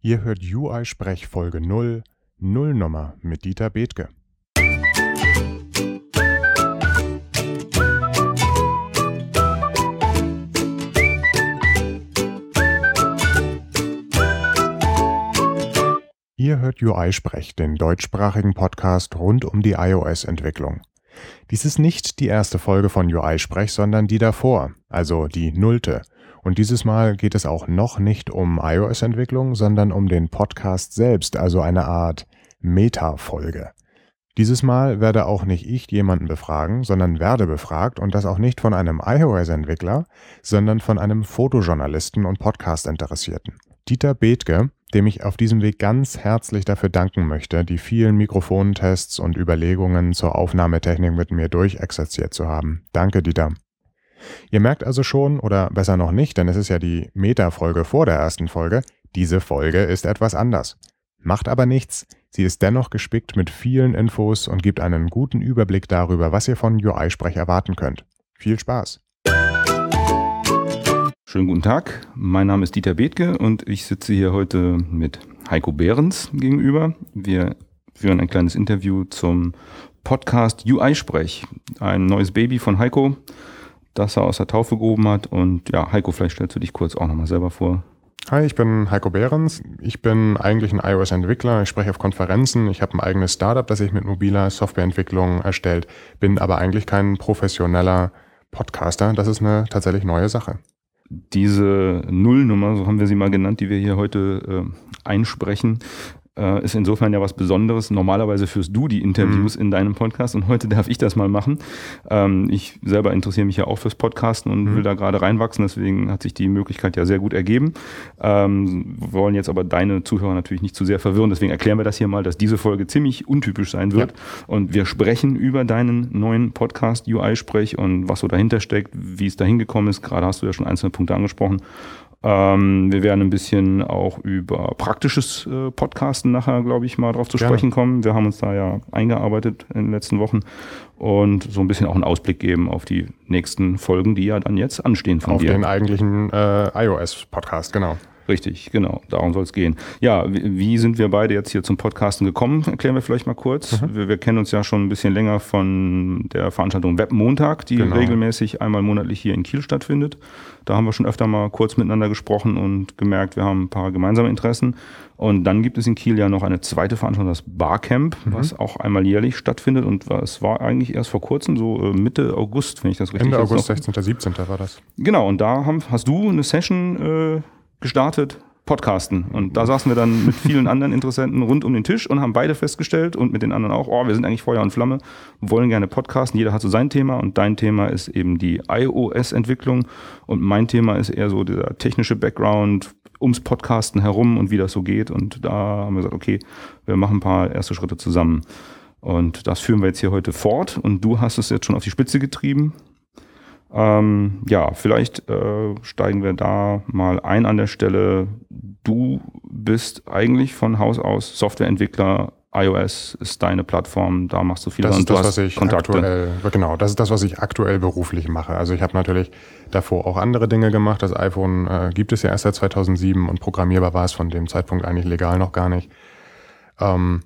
Ihr hört UI Sprech Folge 0, Nullnummer mit Dieter Bethke. Ihr hört UI Sprech, den deutschsprachigen Podcast rund um die iOS-Entwicklung. Dies ist nicht die erste Folge von UI Sprech, sondern die davor, also die nullte. Und dieses Mal geht es auch noch nicht um iOS-Entwicklung, sondern um den Podcast selbst, also eine Art Meta-Folge. Dieses Mal werde auch nicht ich jemanden befragen, sondern werde befragt und das auch nicht von einem iOS-Entwickler, sondern von einem Fotojournalisten und Podcast-Interessierten. Dieter Bethke, dem ich auf diesem Weg ganz herzlich dafür danken möchte, die vielen Mikrofontests und Überlegungen zur Aufnahmetechnik mit mir durchexerziert zu haben. Danke, Dieter. Ihr merkt also schon, oder besser noch nicht, denn es ist ja die Meta-Folge vor der ersten Folge, diese Folge ist etwas anders. Macht aber nichts, sie ist dennoch gespickt mit vielen Infos und gibt einen guten Überblick darüber, was ihr von UI-Sprech erwarten könnt. Viel Spaß! Schönen guten Tag, mein Name ist Dieter Bethke und ich sitze hier heute mit Heiko Behrens gegenüber. Wir führen ein kleines Interview zum Podcast UI-Sprech, ein neues Baby von Heiko das er aus der Taufe gehoben hat. Und ja, Heiko, vielleicht stellst du dich kurz auch nochmal selber vor. Hi, ich bin Heiko Behrens. Ich bin eigentlich ein iOS-Entwickler. Ich spreche auf Konferenzen. Ich habe ein eigenes Startup, das ich mit mobiler Softwareentwicklung erstellt. Bin aber eigentlich kein professioneller Podcaster. Das ist eine tatsächlich neue Sache. Diese Nullnummer, so haben wir sie mal genannt, die wir hier heute äh, einsprechen, äh, ist insofern ja was Besonderes. Normalerweise führst du die Interviews mhm. in deinem Podcast und heute darf ich das mal machen. Ähm, ich selber interessiere mich ja auch fürs Podcasten und mhm. will da gerade reinwachsen, deswegen hat sich die Möglichkeit ja sehr gut ergeben. Ähm, wir wollen jetzt aber deine Zuhörer natürlich nicht zu sehr verwirren, deswegen erklären wir das hier mal, dass diese Folge ziemlich untypisch sein wird. Ja. Und wir sprechen über deinen neuen Podcast UI-Sprech und was so dahinter steckt, wie es dahin gekommen ist. Gerade hast du ja schon einzelne Punkte angesprochen. Ähm, wir werden ein bisschen auch über praktisches äh, Podcasten nachher, glaube ich, mal drauf zu Gerne. sprechen kommen. Wir haben uns da ja eingearbeitet in den letzten Wochen und so ein bisschen auch einen Ausblick geben auf die nächsten Folgen, die ja dann jetzt anstehen von auf dir. Auf den eigentlichen äh, iOS-Podcast, genau. Richtig, genau, darum soll es gehen. Ja, wie, sind wir beide jetzt hier zum Podcasten gekommen? Erklären wir vielleicht mal kurz. Mhm. Wir, wir, kennen uns ja schon ein bisschen länger von der Veranstaltung Webmontag, die genau. regelmäßig einmal monatlich hier in Kiel stattfindet. Da haben wir schon öfter mal kurz miteinander gesprochen und gemerkt, wir haben ein paar gemeinsame Interessen. Und dann gibt es in Kiel ja noch eine zweite Veranstaltung, das Barcamp, mhm. was auch einmal jährlich stattfindet. Und es war eigentlich erst vor kurzem, so äh, Mitte August, wenn ich das richtig Ende August, 16., 17. war das. Genau, und da haben, hast du eine Session äh, gestartet, Podcasten. Und da saßen wir dann mit vielen anderen Interessenten rund um den Tisch und haben beide festgestellt und mit den anderen auch, oh, wir sind eigentlich Feuer und Flamme, wollen gerne podcasten. Jeder hat so sein Thema und dein Thema ist eben die iOS-Entwicklung und mein Thema ist eher so der technische Background ums Podcasten herum und wie das so geht. Und da haben wir gesagt, okay, wir machen ein paar erste Schritte zusammen. Und das führen wir jetzt hier heute fort. Und du hast es jetzt schon auf die Spitze getrieben. Ähm, ja, vielleicht äh, steigen wir da mal ein an der Stelle. Du bist eigentlich von Haus aus Softwareentwickler. iOS ist deine Plattform, da machst du viel das ist das, was ich Kontakte. aktuell, genau, das ist das, was ich aktuell beruflich mache. Also ich habe natürlich davor auch andere Dinge gemacht. Das iPhone äh, gibt es ja erst seit 2007 und programmierbar war es von dem Zeitpunkt eigentlich legal noch gar nicht. Ähm,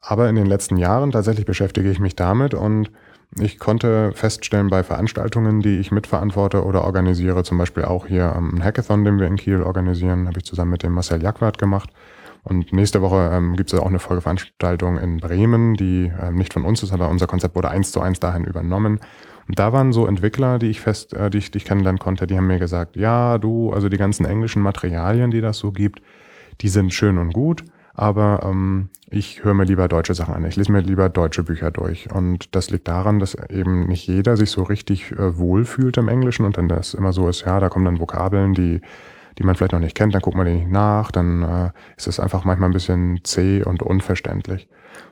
aber in den letzten Jahren tatsächlich beschäftige ich mich damit und ich konnte feststellen bei Veranstaltungen, die ich mitverantworte oder organisiere, zum Beispiel auch hier am Hackathon, den wir in Kiel organisieren, habe ich zusammen mit dem Marcel Jacquard gemacht. Und nächste Woche ähm, gibt es auch eine Folgeveranstaltung in Bremen, die ähm, nicht von uns ist, aber unser Konzept wurde eins zu eins dahin übernommen. Und da waren so Entwickler, die ich fest, äh, die ich, die ich kennenlernen konnte, die haben mir gesagt, ja, du, also die ganzen englischen Materialien, die das so gibt, die sind schön und gut, aber ähm, ich höre mir lieber deutsche Sachen an. Ich lese mir lieber deutsche Bücher durch. Und das liegt daran, dass eben nicht jeder sich so richtig äh, wohlfühlt im Englischen und dann das immer so ist, ja, da kommen dann Vokabeln, die, die man vielleicht noch nicht kennt, dann guckt man die nicht nach, dann äh, ist es einfach manchmal ein bisschen zäh und unverständlich.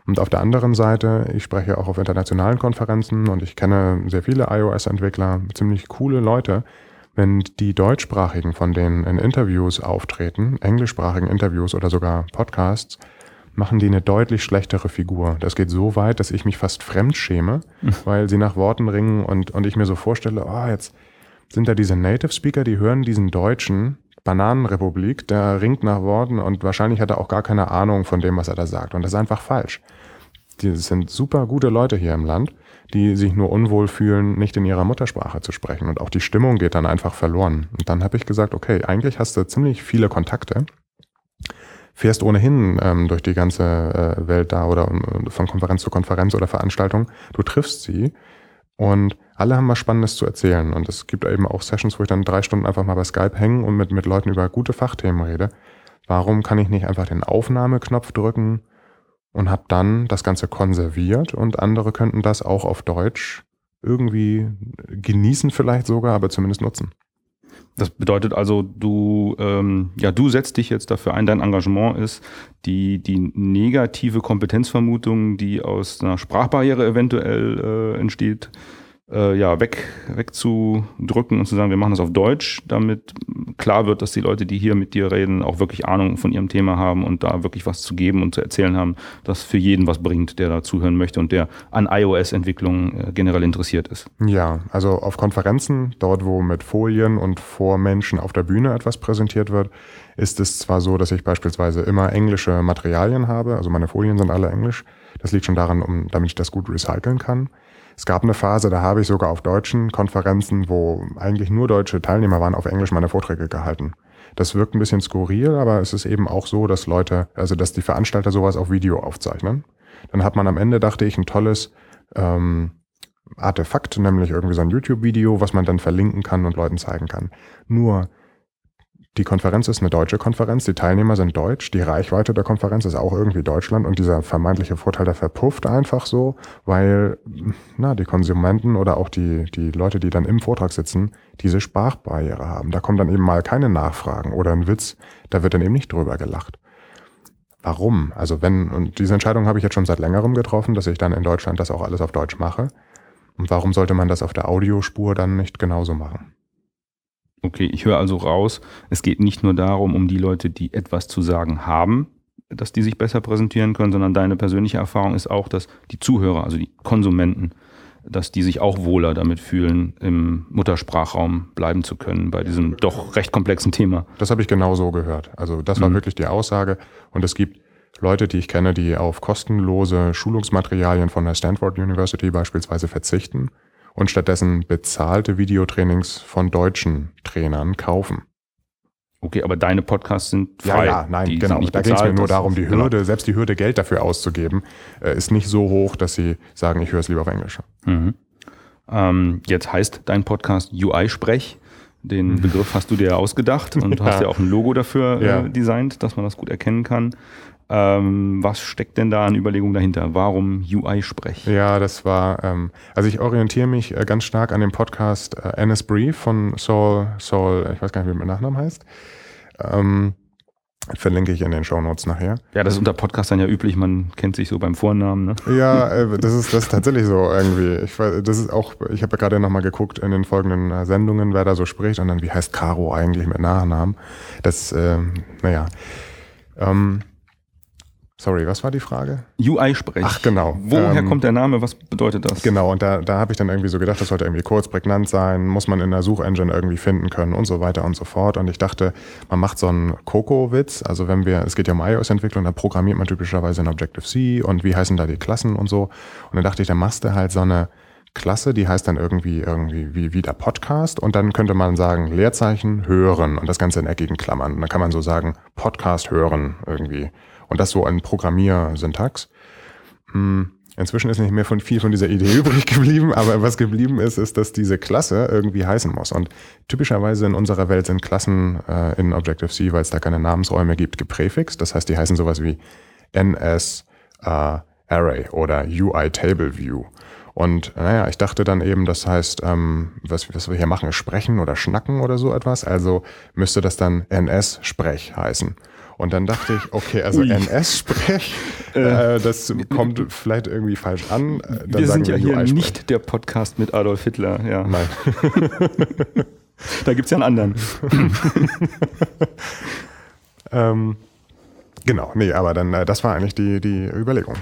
Und auf der anderen Seite, ich spreche auch auf internationalen Konferenzen und ich kenne sehr viele iOS-Entwickler, ziemlich coole Leute, wenn die deutschsprachigen von denen in Interviews auftreten, englischsprachigen Interviews oder sogar Podcasts, machen die eine deutlich schlechtere Figur. Das geht so weit, dass ich mich fast fremd schäme, mhm. weil sie nach Worten ringen und, und ich mir so vorstelle, oh, jetzt sind da diese Native Speaker, die hören diesen Deutschen Bananenrepublik, der ringt nach Worten und wahrscheinlich hat er auch gar keine Ahnung von dem, was er da sagt. Und das ist einfach falsch. Die sind super gute Leute hier im Land, die sich nur unwohl fühlen, nicht in ihrer Muttersprache zu sprechen. Und auch die Stimmung geht dann einfach verloren. Und dann habe ich gesagt, okay, eigentlich hast du ziemlich viele Kontakte, fährst ohnehin ähm, durch die ganze äh, Welt da oder äh, von Konferenz zu Konferenz oder Veranstaltung. Du triffst sie und alle haben was Spannendes zu erzählen. Und es gibt eben auch Sessions, wo ich dann drei Stunden einfach mal bei Skype hänge und mit, mit Leuten über gute Fachthemen rede. Warum kann ich nicht einfach den Aufnahmeknopf drücken und habe dann das Ganze konserviert und andere könnten das auch auf Deutsch irgendwie genießen vielleicht sogar, aber zumindest nutzen. Das bedeutet also, du, ähm, ja, du setzt dich jetzt dafür ein, dein Engagement ist, die, die negative Kompetenzvermutung, die aus einer Sprachbarriere eventuell äh, entsteht, äh, ja, weg, wegzudrücken und zu sagen, wir machen das auf Deutsch, damit klar wird, dass die Leute, die hier mit dir reden, auch wirklich Ahnung von ihrem Thema haben und da wirklich was zu geben und zu erzählen haben, das für jeden was bringt, der da zuhören möchte und der an iOS-Entwicklung äh, generell interessiert ist. Ja, also auf Konferenzen, dort wo mit Folien und vor Menschen auf der Bühne etwas präsentiert wird, ist es zwar so, dass ich beispielsweise immer englische Materialien habe, also meine Folien sind alle englisch. Das liegt schon daran, um, damit ich das gut recyceln kann. Es gab eine Phase, da habe ich sogar auf deutschen Konferenzen, wo eigentlich nur deutsche Teilnehmer waren, auf Englisch meine Vorträge gehalten. Das wirkt ein bisschen skurril, aber es ist eben auch so, dass Leute, also dass die Veranstalter sowas auf Video aufzeichnen. Dann hat man am Ende, dachte ich, ein tolles ähm, Artefakt, nämlich irgendwie so ein YouTube-Video, was man dann verlinken kann und Leuten zeigen kann. Nur die Konferenz ist eine deutsche Konferenz, die Teilnehmer sind deutsch, die Reichweite der Konferenz ist auch irgendwie Deutschland und dieser vermeintliche Vorteil, der verpufft einfach so, weil na, die Konsumenten oder auch die, die Leute, die dann im Vortrag sitzen, diese Sprachbarriere haben. Da kommen dann eben mal keine Nachfragen oder ein Witz, da wird dann eben nicht drüber gelacht. Warum? Also wenn, und diese Entscheidung habe ich jetzt schon seit längerem getroffen, dass ich dann in Deutschland das auch alles auf Deutsch mache. Und warum sollte man das auf der Audiospur dann nicht genauso machen? Okay, ich höre also raus, es geht nicht nur darum, um die Leute, die etwas zu sagen haben, dass die sich besser präsentieren können, sondern deine persönliche Erfahrung ist auch, dass die Zuhörer, also die Konsumenten, dass die sich auch wohler damit fühlen, im Muttersprachraum bleiben zu können bei diesem doch recht komplexen Thema. Das habe ich genau so gehört. Also das war mhm. wirklich die Aussage. Und es gibt Leute, die ich kenne, die auf kostenlose Schulungsmaterialien von der Stanford University beispielsweise verzichten und stattdessen bezahlte Videotrainings von deutschen Trainern kaufen. Okay, aber deine Podcasts sind frei. Ja, ja nein, die genau. Da geht es mir nur darum, die genau. Hürde, genau. selbst die Hürde, Geld dafür auszugeben, äh, ist nicht so hoch, dass sie sagen, ich höre es lieber auf Englisch. Mhm. Ähm, jetzt heißt dein Podcast UI-Sprech. Den mhm. Begriff hast du dir ausgedacht und du hast ja auch ein Logo dafür ja. äh, designt, dass man das gut erkennen kann. Ähm, was steckt denn da an Überlegungen dahinter? Warum UI-Sprech? Ja, das war, ähm, also ich orientiere mich äh, ganz stark an dem Podcast äh, Annis Brief von Saul, Saul, ich weiß gar nicht, wie mein Nachname heißt. Ähm, verlinke ich in den Show Notes nachher. Ja, das ist unter Podcastern ja üblich, man kennt sich so beim Vornamen. Ne? Ja, äh, das ist das ist tatsächlich so irgendwie. Ich weiß, das ist auch, ich habe ja gerade nochmal geguckt in den folgenden äh, Sendungen, wer da so spricht und dann, wie heißt Caro eigentlich mit Nachnamen? Das, ähm, naja. Ähm, Sorry, was war die Frage? UI-Sprech. Ach, genau. Woher ähm, kommt der Name? Was bedeutet das? Genau, und da, da habe ich dann irgendwie so gedacht, das sollte irgendwie kurz, prägnant sein, muss man in der Suchengine irgendwie finden können und so weiter und so fort. Und ich dachte, man macht so einen Coco-Witz. Also wenn wir, es geht ja um iOS-Entwicklung, da programmiert man typischerweise in Objective-C und wie heißen da die Klassen und so. Und dann dachte ich, dann machst du halt so eine Klasse, die heißt dann irgendwie, irgendwie wie, wie der Podcast und dann könnte man sagen Leerzeichen hören und das Ganze in eckigen Klammern. Und dann kann man so sagen Podcast hören irgendwie. Und das so ein Programmiersyntax. Hm, inzwischen ist nicht mehr von viel von dieser Idee übrig geblieben, aber was geblieben ist, ist, dass diese Klasse irgendwie heißen muss. Und typischerweise in unserer Welt sind Klassen äh, in Objective-C, weil es da keine Namensräume gibt, gepräfixt. Das heißt, die heißen sowas wie NS äh, Array oder UI Table View. Und naja, ich dachte dann eben, das heißt, ähm, was, was wir hier machen, ist sprechen oder schnacken oder so etwas. Also müsste das dann NS-Sprech heißen. Und dann dachte ich, okay, also NS-Sprech, äh, äh, das kommt vielleicht irgendwie falsch an. Äh, dann wir sind ja hier nicht der Podcast mit Adolf Hitler, ja. Nein. da gibt es ja einen anderen. ähm, genau, nee, aber dann, äh, das war eigentlich die, die Überlegung.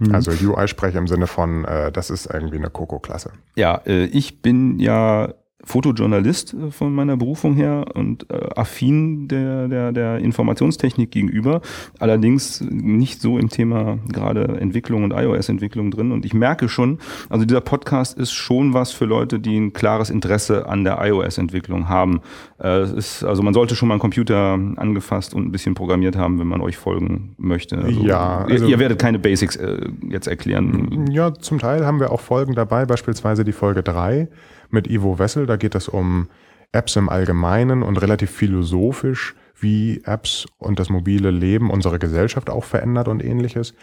Mhm. Also UI-Sprech im Sinne von, äh, das ist irgendwie eine Coco-Klasse. Ja, äh, ich bin ja Fotojournalist äh, von meiner Berufung her und äh, affin der, der, der Informationstechnik gegenüber, allerdings nicht so im Thema gerade Entwicklung und iOS-Entwicklung drin. Und ich merke schon, also dieser Podcast ist schon was für Leute, die ein klares Interesse an der iOS-Entwicklung haben. Äh, es ist, also man sollte schon mal einen Computer angefasst und ein bisschen programmiert haben, wenn man euch folgen möchte. Also ja, also ihr, ihr, werdet keine Basics äh, jetzt erklären. Ja, zum Teil haben wir auch Folgen dabei, beispielsweise die Folge 3 mit Ivo Wessel. Da geht es um Apps im Allgemeinen und relativ philosophisch, wie Apps und das mobile Leben unsere Gesellschaft auch verändert und ähnliches.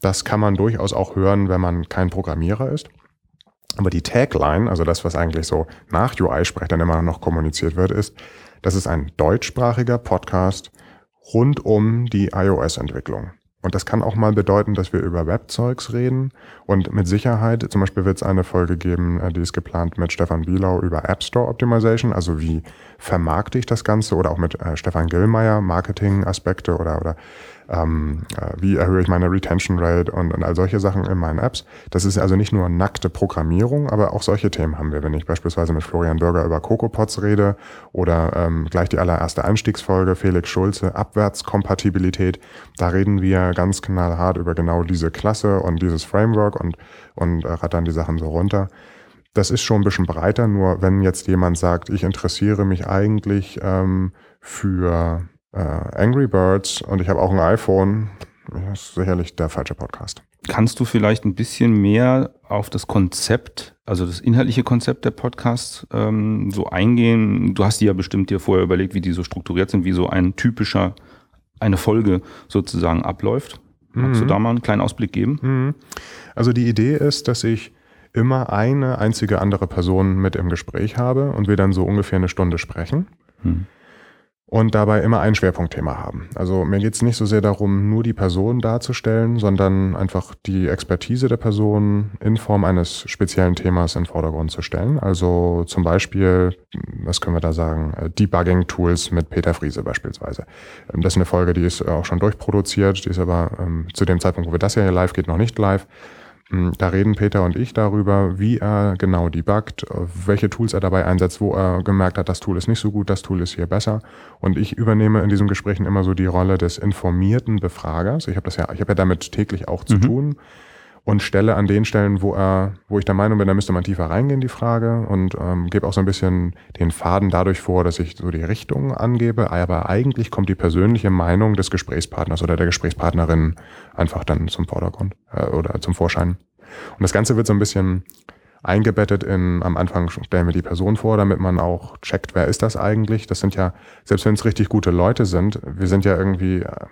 Das kann man durchaus auch hören, wenn man kein Programmierer ist. Aber die Tagline, also das, was eigentlich so nach UI-Sprech dann immer noch kommuniziert wird, ist, das ist ein deutschsprachiger Podcast rund um die iOS-Entwicklung. Und das kann auch mal bedeuten, dass wir über Webzeugs reden. Und mit Sicherheit, zum Beispiel wird es eine Folge geben, äh, die ist geplant mit Stefan Bielau über App Store Optimization, also wie vermarkte ich das Ganze, oder auch mit äh, Stefan Gillmeier, Marketing-Aspekte oder, oder ähm, äh, wie erhöhe ich meine Retention Rate und, und all solche Sachen in meinen Apps. Das ist also nicht nur nackte Programmierung, aber auch solche Themen haben wir. Wenn ich beispielsweise mit Florian Bürger über CocoaPods rede oder ähm, gleich die allererste Einstiegsfolge, Felix Schulze, Abwärtskompatibilität, da reden wir ganz knallhart über genau diese Klasse und dieses Framework und, und äh, rattern die Sachen so runter. Das ist schon ein bisschen breiter, nur wenn jetzt jemand sagt, ich interessiere mich eigentlich ähm, für äh, Angry Birds und ich habe auch ein iPhone. Das ist sicherlich der falsche Podcast. Kannst du vielleicht ein bisschen mehr auf das Konzept, also das inhaltliche Konzept der Podcasts ähm, so eingehen? Du hast die ja bestimmt dir vorher überlegt, wie die so strukturiert sind, wie so ein typischer, eine Folge sozusagen abläuft. Magst mhm. du da mal einen kleinen Ausblick geben? Mhm. Also die Idee ist, dass ich immer eine einzige andere Person mit im Gespräch habe und wir dann so ungefähr eine Stunde sprechen. Mhm und dabei immer ein Schwerpunktthema haben. Also mir geht es nicht so sehr darum, nur die Person darzustellen, sondern einfach die Expertise der Person in Form eines speziellen Themas in den Vordergrund zu stellen. Also zum Beispiel, was können wir da sagen, äh, Debugging-Tools mit Peter Friese beispielsweise. Ähm, das ist eine Folge, die ist auch schon durchproduziert, die ist aber ähm, zu dem Zeitpunkt, wo wir das hier live geht, noch nicht live. Hm, da reden Peter und ich darüber, wie er genau debuggt, welche Tools er dabei einsetzt, wo er gemerkt hat, das Tool ist nicht so gut, das Tool ist hier besser. Und ich übernehme in diesen Gesprächen immer so die Rolle des informierten Befragers. Ich habe das ja, ich habe ja damit täglich auch zu mhm. tun und stelle an den Stellen, wo er, wo ich der Meinung bin, da müsste man tiefer reingehen, die Frage und ähm, gebe auch so ein bisschen den Faden dadurch vor, dass ich so die Richtung angebe, aber eigentlich kommt die persönliche Meinung des Gesprächspartners oder der Gesprächspartnerin einfach dann zum Vordergrund äh, oder zum Vorschein. Und das Ganze wird so ein bisschen eingebettet in, am Anfang stellen wir die Person vor, damit man auch checkt, wer ist das eigentlich. Das sind ja, selbst wenn es richtig gute Leute sind, wir sind ja irgendwie äh,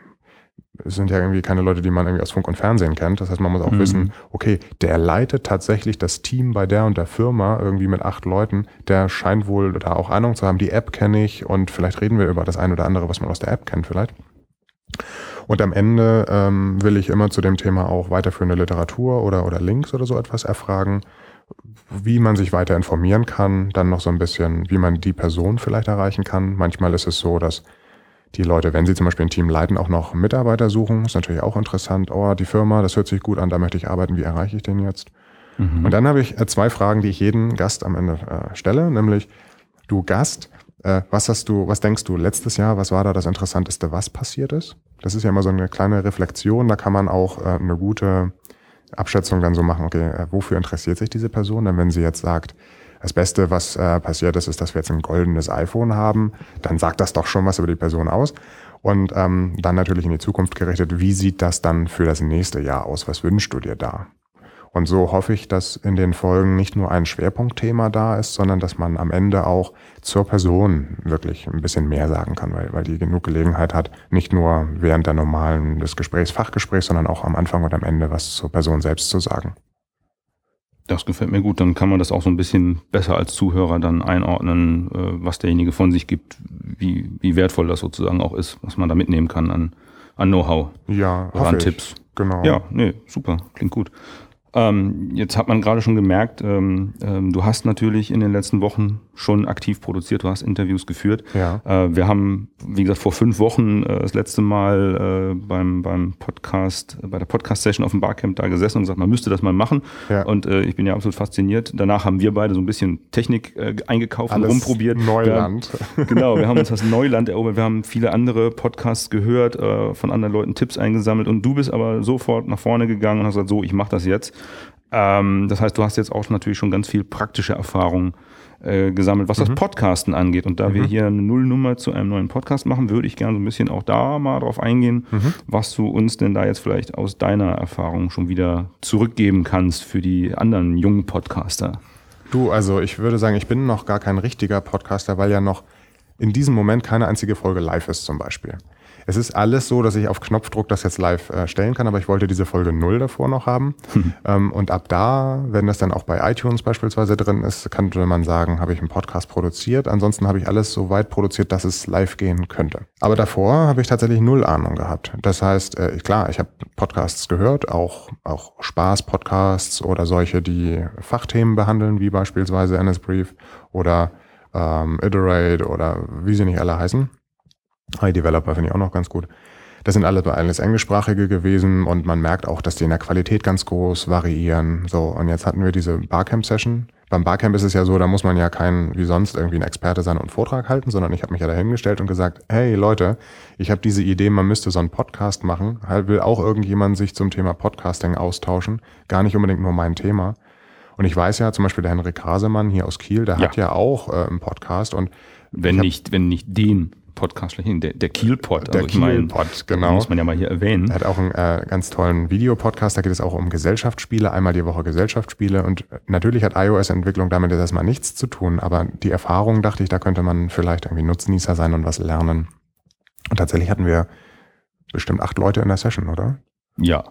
es sind ja irgendwie keine Leute, die man irgendwie aus Funk und Fernsehen kennt. Das heißt, man muss auch mhm. wissen, okay, der leitet tatsächlich das Team bei der und der Firma irgendwie mit acht Leuten. Der scheint wohl da auch Ahnung zu haben. Die App kenne ich und vielleicht reden wir über das eine oder andere, was man aus der App kennt vielleicht. Und am Ende ähm, will ich immer zu dem Thema auch weiterführende Literatur oder, oder Links oder so etwas erfragen, wie man sich weiter informieren kann, dann noch so ein bisschen, wie man die Person vielleicht erreichen kann. Manchmal ist es so, dass die Leute, wenn sie zum Beispiel ein Team leiten, auch noch Mitarbeiter suchen. Ist natürlich auch interessant. Oh, die Firma, das hört sich gut an, da möchte ich arbeiten. Wie erreiche ich den jetzt? Mhm. Und dann habe ich äh, zwei Fragen, die ich jeden Gast am Ende äh, stelle, nämlich du Gast, äh, was hast du, was denkst du letztes Jahr, was war da das Interessanteste, was passiert ist? Das ist ja immer so eine kleine Reflexion, da kann man auch äh, eine gute Abschätzung dann so machen, okay, äh, wofür interessiert sich diese Person? Denn wenn sie jetzt sagt, das Beste, was äh, passiert ist, ist, dass wir jetzt ein goldenes iPhone haben. Dann sagt das doch schon was über die Person aus. Und ähm, dann natürlich in die Zukunft gerichtet, wie sieht das dann für das nächste Jahr aus? Was wünschst du dir da? Und so hoffe ich, dass in den Folgen nicht nur ein Schwerpunktthema da ist, sondern dass man am Ende auch zur Person wirklich ein bisschen mehr sagen kann, weil, weil die genug Gelegenheit hat, nicht nur während der normalen des Gesprächs, Fachgesprächs, sondern auch am Anfang und am Ende was zur Person selbst zu sagen. Das gefällt mir gut. Dann kann man das auch so ein bisschen besser als Zuhörer dann einordnen, äh, was derjenige von sich gibt, wie, wie wertvoll das sozusagen auch ist, was man da mitnehmen kann an, an Know-how. Ja, an Tipps. Genau. Ja, nee, super, klingt gut. Ähm, jetzt hat man gerade schon gemerkt, ähm, ähm, du hast natürlich in den letzten Wochen schon aktiv produziert, du hast Interviews geführt. Ja. Äh, wir haben, wie gesagt, vor fünf Wochen äh, das letzte Mal äh, beim, beim Podcast, bei der Podcast-Session auf dem Barcamp da gesessen und gesagt, man müsste das mal machen. Ja. Und äh, ich bin ja absolut fasziniert. Danach haben wir beide so ein bisschen Technik äh, eingekauft Alles und rumprobiert. Neuland. Wir genau, wir haben uns das Neuland erobert. Wir haben viele andere Podcasts gehört, äh, von anderen Leuten Tipps eingesammelt und du bist aber sofort nach vorne gegangen und hast gesagt, so, ich mache das jetzt. Ähm, das heißt, du hast jetzt auch natürlich schon ganz viel praktische Erfahrung äh, gesammelt, was das Podcasten angeht. Und da wir hier eine Nullnummer zu einem neuen Podcast machen, würde ich gerne so ein bisschen auch da mal drauf eingehen, was du uns denn da jetzt vielleicht aus deiner Erfahrung schon wieder zurückgeben kannst für die anderen jungen Podcaster. Du, also ich würde sagen, ich bin noch gar kein richtiger Podcaster, weil ja noch in diesem Moment keine einzige Folge live ist zum Beispiel. Es ist alles so, dass ich auf Knopfdruck das jetzt live äh, stellen kann, aber ich wollte diese Folge null davor noch haben. Ähm, und ab da, wenn das dann auch bei iTunes beispielsweise drin ist, könnte man sagen, habe ich einen Podcast produziert. Ansonsten habe ich alles so weit produziert, dass es live gehen könnte. Aber davor habe ich tatsächlich null Ahnung gehabt. Das heißt, äh, klar, ich habe Podcasts gehört, auch, auch Spaß-Podcasts oder solche, die Fachthemen behandeln, wie beispielsweise NS Brief oder ähm, Iterate oder wie sie nicht alle heißen. iDeveloper finde ich auch noch ganz gut. Das sind alles, alles englischsprachige gewesen und man merkt auch, dass die in der Qualität ganz groß variieren. So, und jetzt hatten wir diese Barcamp-Session. Beim Barcamp ist es ja so, da muss man ja kein, wie sonst, irgendwie ein Experte sein und einen Vortrag halten, sondern ich habe mich ja dahingestellt und gesagt, hey Leute, ich habe diese Idee, man müsste so einen Podcast machen. Halt will auch irgendjemand sich zum Thema Podcasting austauschen. Gar nicht unbedingt nur mein Thema. Und ich weiß ja, zum Beispiel der Henrik Hasemann hier aus Kiel, der Ja. hat ja auch äh, einen Podcast und Wenn hab- nicht, wenn nicht den Podcast schlechthin, der, der Kielpod. Der mein, Kielpod, genau. Muss man ja mal hier erwähnen. Er hat auch einen äh, ganz tollen Videopodcast, da geht es auch um Gesellschaftsspiele, einmal die Woche Gesellschaftsspiele. Und äh, natürlich hat iOS-Entwicklung damit jetzt erstmal nichts zu tun, aber die Erfahrung dachte ich, da könnte man vielleicht irgendwie Nutznießer sein und was lernen. Und tatsächlich hatten wir bestimmt acht Leute in der Session, oder? Ja.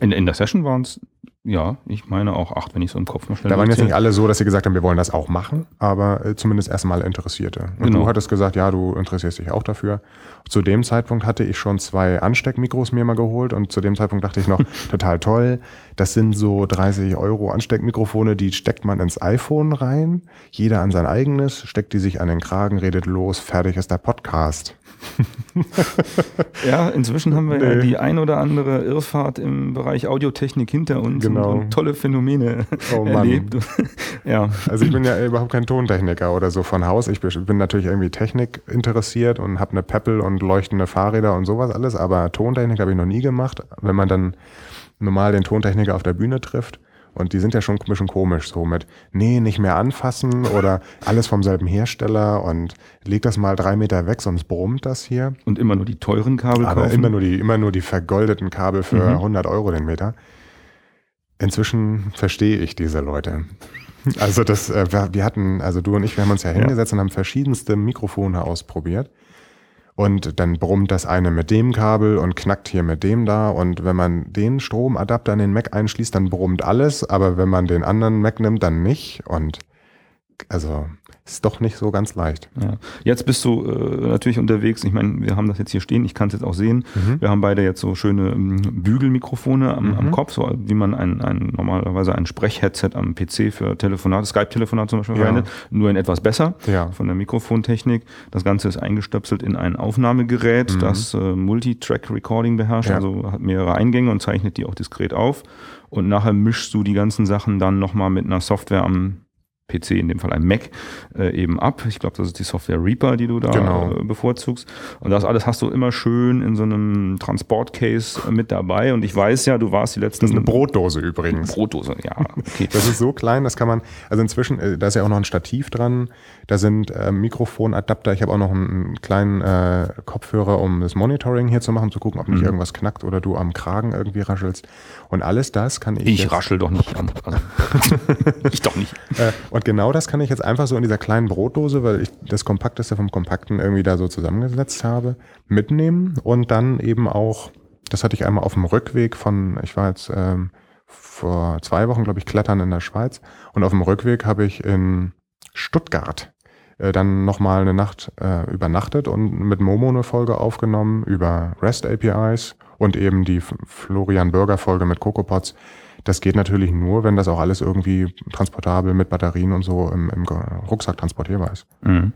In, in der Session waren es, ja, ich meine auch acht, wenn ich so im Kopf noch schnell Da waren jetzt nicht alle so, dass sie gesagt haben, wir wollen das auch machen, aber äh, zumindest erstmal Interessierte. Und Genau. du hattest gesagt, ja, du interessierst dich auch dafür. Zu dem Zeitpunkt hatte ich schon zwei Ansteckmikros mir mal geholt und zu dem Zeitpunkt dachte ich noch, total toll. Das sind so 30 Euro Ansteckmikrofone, die steckt man ins iPhone rein. Jeder an sein eigenes, steckt die sich an den Kragen, redet los, fertig ist der Podcast. Ja, inzwischen haben wir ja Nee. die ein oder andere Irrfahrt im Bereich Audiotechnik hinter uns Genau. Und, und tolle Phänomene Oh Mann. erlebt. ja. Also ich bin ja überhaupt kein Tontechniker oder so von Haus. Ich bin natürlich irgendwie Technik interessiert und habe eine Peppel und leuchtende Fahrräder und sowas alles, aber Tontechnik habe ich noch nie gemacht. Wenn man dann normal den Tontechniker auf der Bühne trifft und die sind ja schon ein bisschen komisch, so mit, nee, nicht mehr anfassen oder alles vom selben Hersteller und leg das mal drei Meter weg, sonst brummt das hier. Und immer nur die teuren Kabel Aber kaufen. immer nur, die, immer nur die vergoldeten Kabel für Mhm. 100 Euro den Meter. Inzwischen verstehe ich diese Leute. Also das, äh, wir, wir hatten, also du und ich, wir haben uns ja hingesetzt und haben verschiedenste Mikrofone ausprobiert. Und dann brummt das eine mit dem Kabel und knackt hier mit dem da. Und wenn man den Stromadapter in den Mac einschließt, dann brummt alles. Aber wenn man den anderen Mac nimmt, dann nicht. Und also ist doch nicht so ganz leicht. Ja. Jetzt bist du äh, natürlich unterwegs. Ich meine, wir haben das jetzt hier stehen. Ich kann es jetzt auch sehen. Mhm. Wir haben beide jetzt so schöne ähm, Bügelmikrofone am, am Mhm. Kopf, so wie man ein, ein normalerweise ein Sprechheadset am PC für Telefonate, Skype-Telefonat zum Beispiel Ja. verwendet, nur in etwas besser Ja. von der Mikrofontechnik. Das Ganze ist eingestöpselt in ein Aufnahmegerät, Mhm. das äh, Multitrack-Recording beherrscht, Ja. also hat mehrere Eingänge und zeichnet die auch diskret auf. Und nachher mischst du die ganzen Sachen dann nochmal mit einer Software am PC, in dem Fall ein Mac, äh, eben ab. Ich glaube, das ist die Software Reaper, die du da Genau. äh, bevorzugst. Und das alles hast du immer schön in so einem Transportcase äh, mit dabei. Und ich weiß ja, du warst die letzten... Das ist eine Brotdose übrigens. Brotdose, ja. Okay. Das ist so klein, das kann man, also inzwischen, äh, da ist ja auch noch ein Stativ dran, da sind äh, Mikrofonadapter, ich habe auch noch einen, einen kleinen äh, Kopfhörer, um das Monitoring hier zu machen, zu gucken, ob nicht Mhm. irgendwas knackt oder du am Kragen irgendwie raschelst. Und alles das kann ich. Ich raschel doch nicht an. Also, ich doch nicht. Äh, und genau das kann ich jetzt einfach so in dieser kleinen Brotdose, weil ich das Kompakteste vom Kompakten irgendwie da so zusammengesetzt habe, mitnehmen und dann eben auch, das hatte ich einmal auf dem Rückweg von, ich war jetzt ähm, vor zwei Wochen, glaube ich, klettern in der Schweiz und auf dem Rückweg habe ich in Stuttgart äh, dann nochmal eine Nacht äh, übernachtet und mit Momo eine Folge aufgenommen über REST APIs und eben die Florian Bürger Folge mit CocoaPods. Das geht natürlich nur, wenn das auch alles irgendwie transportabel mit Batterien und so im, im Rucksack transportierbar ist. Mhm.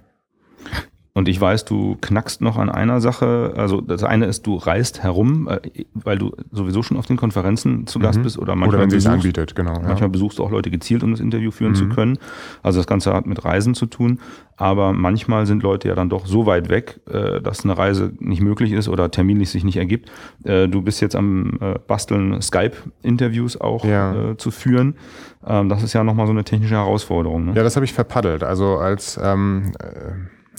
Und ich weiß, du knackst noch an einer Sache. Also das eine ist, du reist herum, äh, weil du sowieso schon auf den Konferenzen zu Gast mhm. bist oder manchmal oder wenn besuchst, anbietet, genau. Manchmal ja. besuchst du auch Leute gezielt, um das Interview führen mhm. zu können. Also das Ganze hat mit Reisen zu tun. Aber manchmal sind Leute ja dann doch so weit weg, äh, dass eine Reise nicht möglich ist oder terminlich sich nicht ergibt. Äh, du bist jetzt am Basteln, Skype-Interviews auch ja. zu führen. Ähm, das ist ja nochmal so eine technische Herausforderung. Ne? Ja, das habe ich verpaddelt. Also als ähm,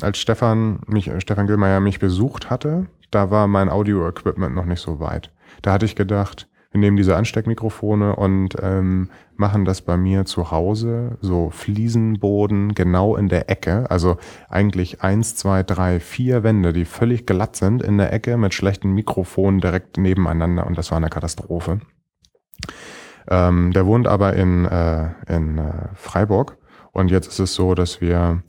als Stefan mich, Stefan Gillmeier mich besucht hatte, da war mein Audio-Equipment noch nicht so weit. Da hatte ich gedacht, wir nehmen diese Ansteckmikrofone und ähm, machen das bei mir zu Hause, so Fliesenboden genau in der Ecke. Also eigentlich eins, zwei, drei, vier Wände, die völlig glatt sind in der Ecke mit schlechten Mikrofonen direkt nebeneinander und das war eine Katastrophe. Ähm, der wohnt aber in, äh, in äh, Freiburg und jetzt ist es so, dass wir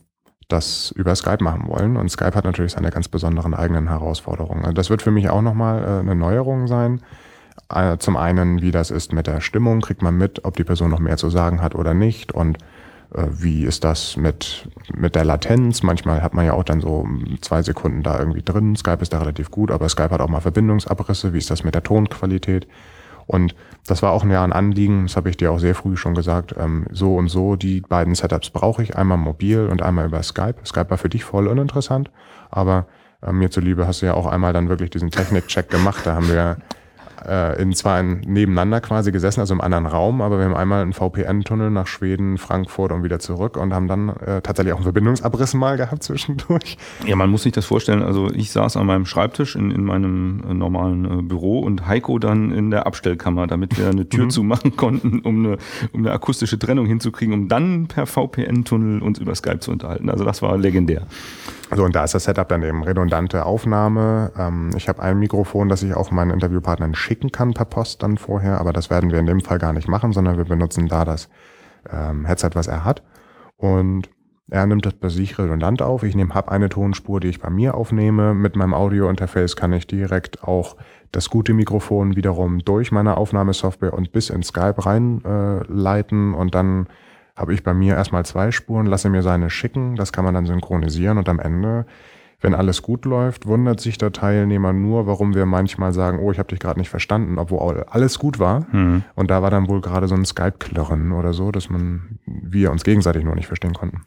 das über Skype machen wollen. Und Skype hat natürlich seine ganz besonderen eigenen Herausforderungen. Also das wird für mich auch nochmal äh, eine Neuerung sein. Äh, zum einen, wie das ist mit der Stimmung, kriegt man mit, ob die Person noch mehr zu sagen hat oder nicht. Und äh, wie ist das mit, mit der Latenz? Manchmal hat man ja auch dann so zwei Sekunden da irgendwie drin. Skype ist da relativ gut, aber Skype hat auch mal Verbindungsabrisse. Wie ist das mit der Tonqualität? Und das war auch ja ein Anliegen, das habe ich dir auch sehr früh schon gesagt, ähm, so und so, die beiden Setups brauche ich, einmal mobil und einmal über Skype. Skype war für dich voll uninteressant, aber äh, mir zuliebe hast du ja auch einmal dann wirklich diesen Technik-Check gemacht. Da haben wir äh, in zwei nebeneinander quasi gesessen, also im anderen Raum, aber wir haben einmal einen VPN-Tunnel nach Schweden, Frankfurt und wieder zurück und haben dann äh, tatsächlich auch einen Verbindungsabriss mal gehabt zwischendurch. Ja, man muss sich das vorstellen. Also ich saß an meinem Schreibtisch in, in meinem äh, normalen äh, Büro und Heiko dann in der Abstellkammer, damit wir eine Tür mhm. zumachen konnten, um eine, um eine akustische Trennung hinzukriegen, um dann per VPN-Tunnel uns über Skype zu unterhalten. Also das war legendär. Also und da ist das Setup dann eben redundante Aufnahme. Ähm, ich habe ein Mikrofon, das ich auch meinen Interviewpartnern schicken kann per Post dann vorher, aber das werden wir in dem Fall gar nicht machen, sondern wir benutzen da das ähm, Headset, was er hat. Und er nimmt das bei sich redundant auf. Ich nehme habe eine Tonspur, die ich bei mir aufnehme. Mit meinem Audio-Interface kann ich direkt auch das gute Mikrofon wiederum durch meine Aufnahmesoftware und bis in Skype reinleiten äh, und dann habe ich bei mir erstmal zwei Spuren, lasse mir seine schicken, das kann man dann synchronisieren und am Ende, wenn alles gut läuft, wundert sich der Teilnehmer nur, warum wir manchmal sagen, oh, ich habe dich gerade nicht verstanden, obwohl alles gut war. Mhm. Und da war dann wohl gerade so ein Skype-Klirren oder so, dass man wir uns gegenseitig nur nicht verstehen konnten.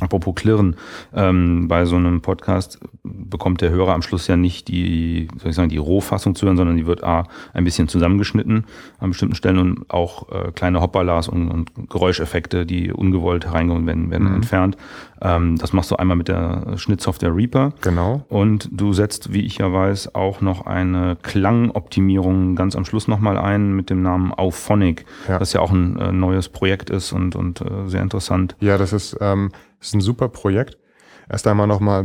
Apropos Klirren, ähm, bei so einem Podcast bekommt der Hörer am Schluss ja nicht die, soll ich sagen, die Rohfassung zu hören, sondern die wird A, ein bisschen zusammengeschnitten an bestimmten Stellen und auch äh, kleine Hoppalas und, und Geräuscheffekte, die ungewollt hereingeholt werden, werden mhm. entfernt. Ähm, das machst du einmal mit der Schnittsoftware Reaper. Genau. Und du setzt, wie ich ja weiß, auch noch eine Klangoptimierung ganz am Schluss nochmal ein mit dem Namen Auphonic, ja. das ja auch ein äh, neues Projekt ist und, und äh, sehr interessant. Ja, das ist, ähm, ist ein super Projekt. Erst einmal nochmal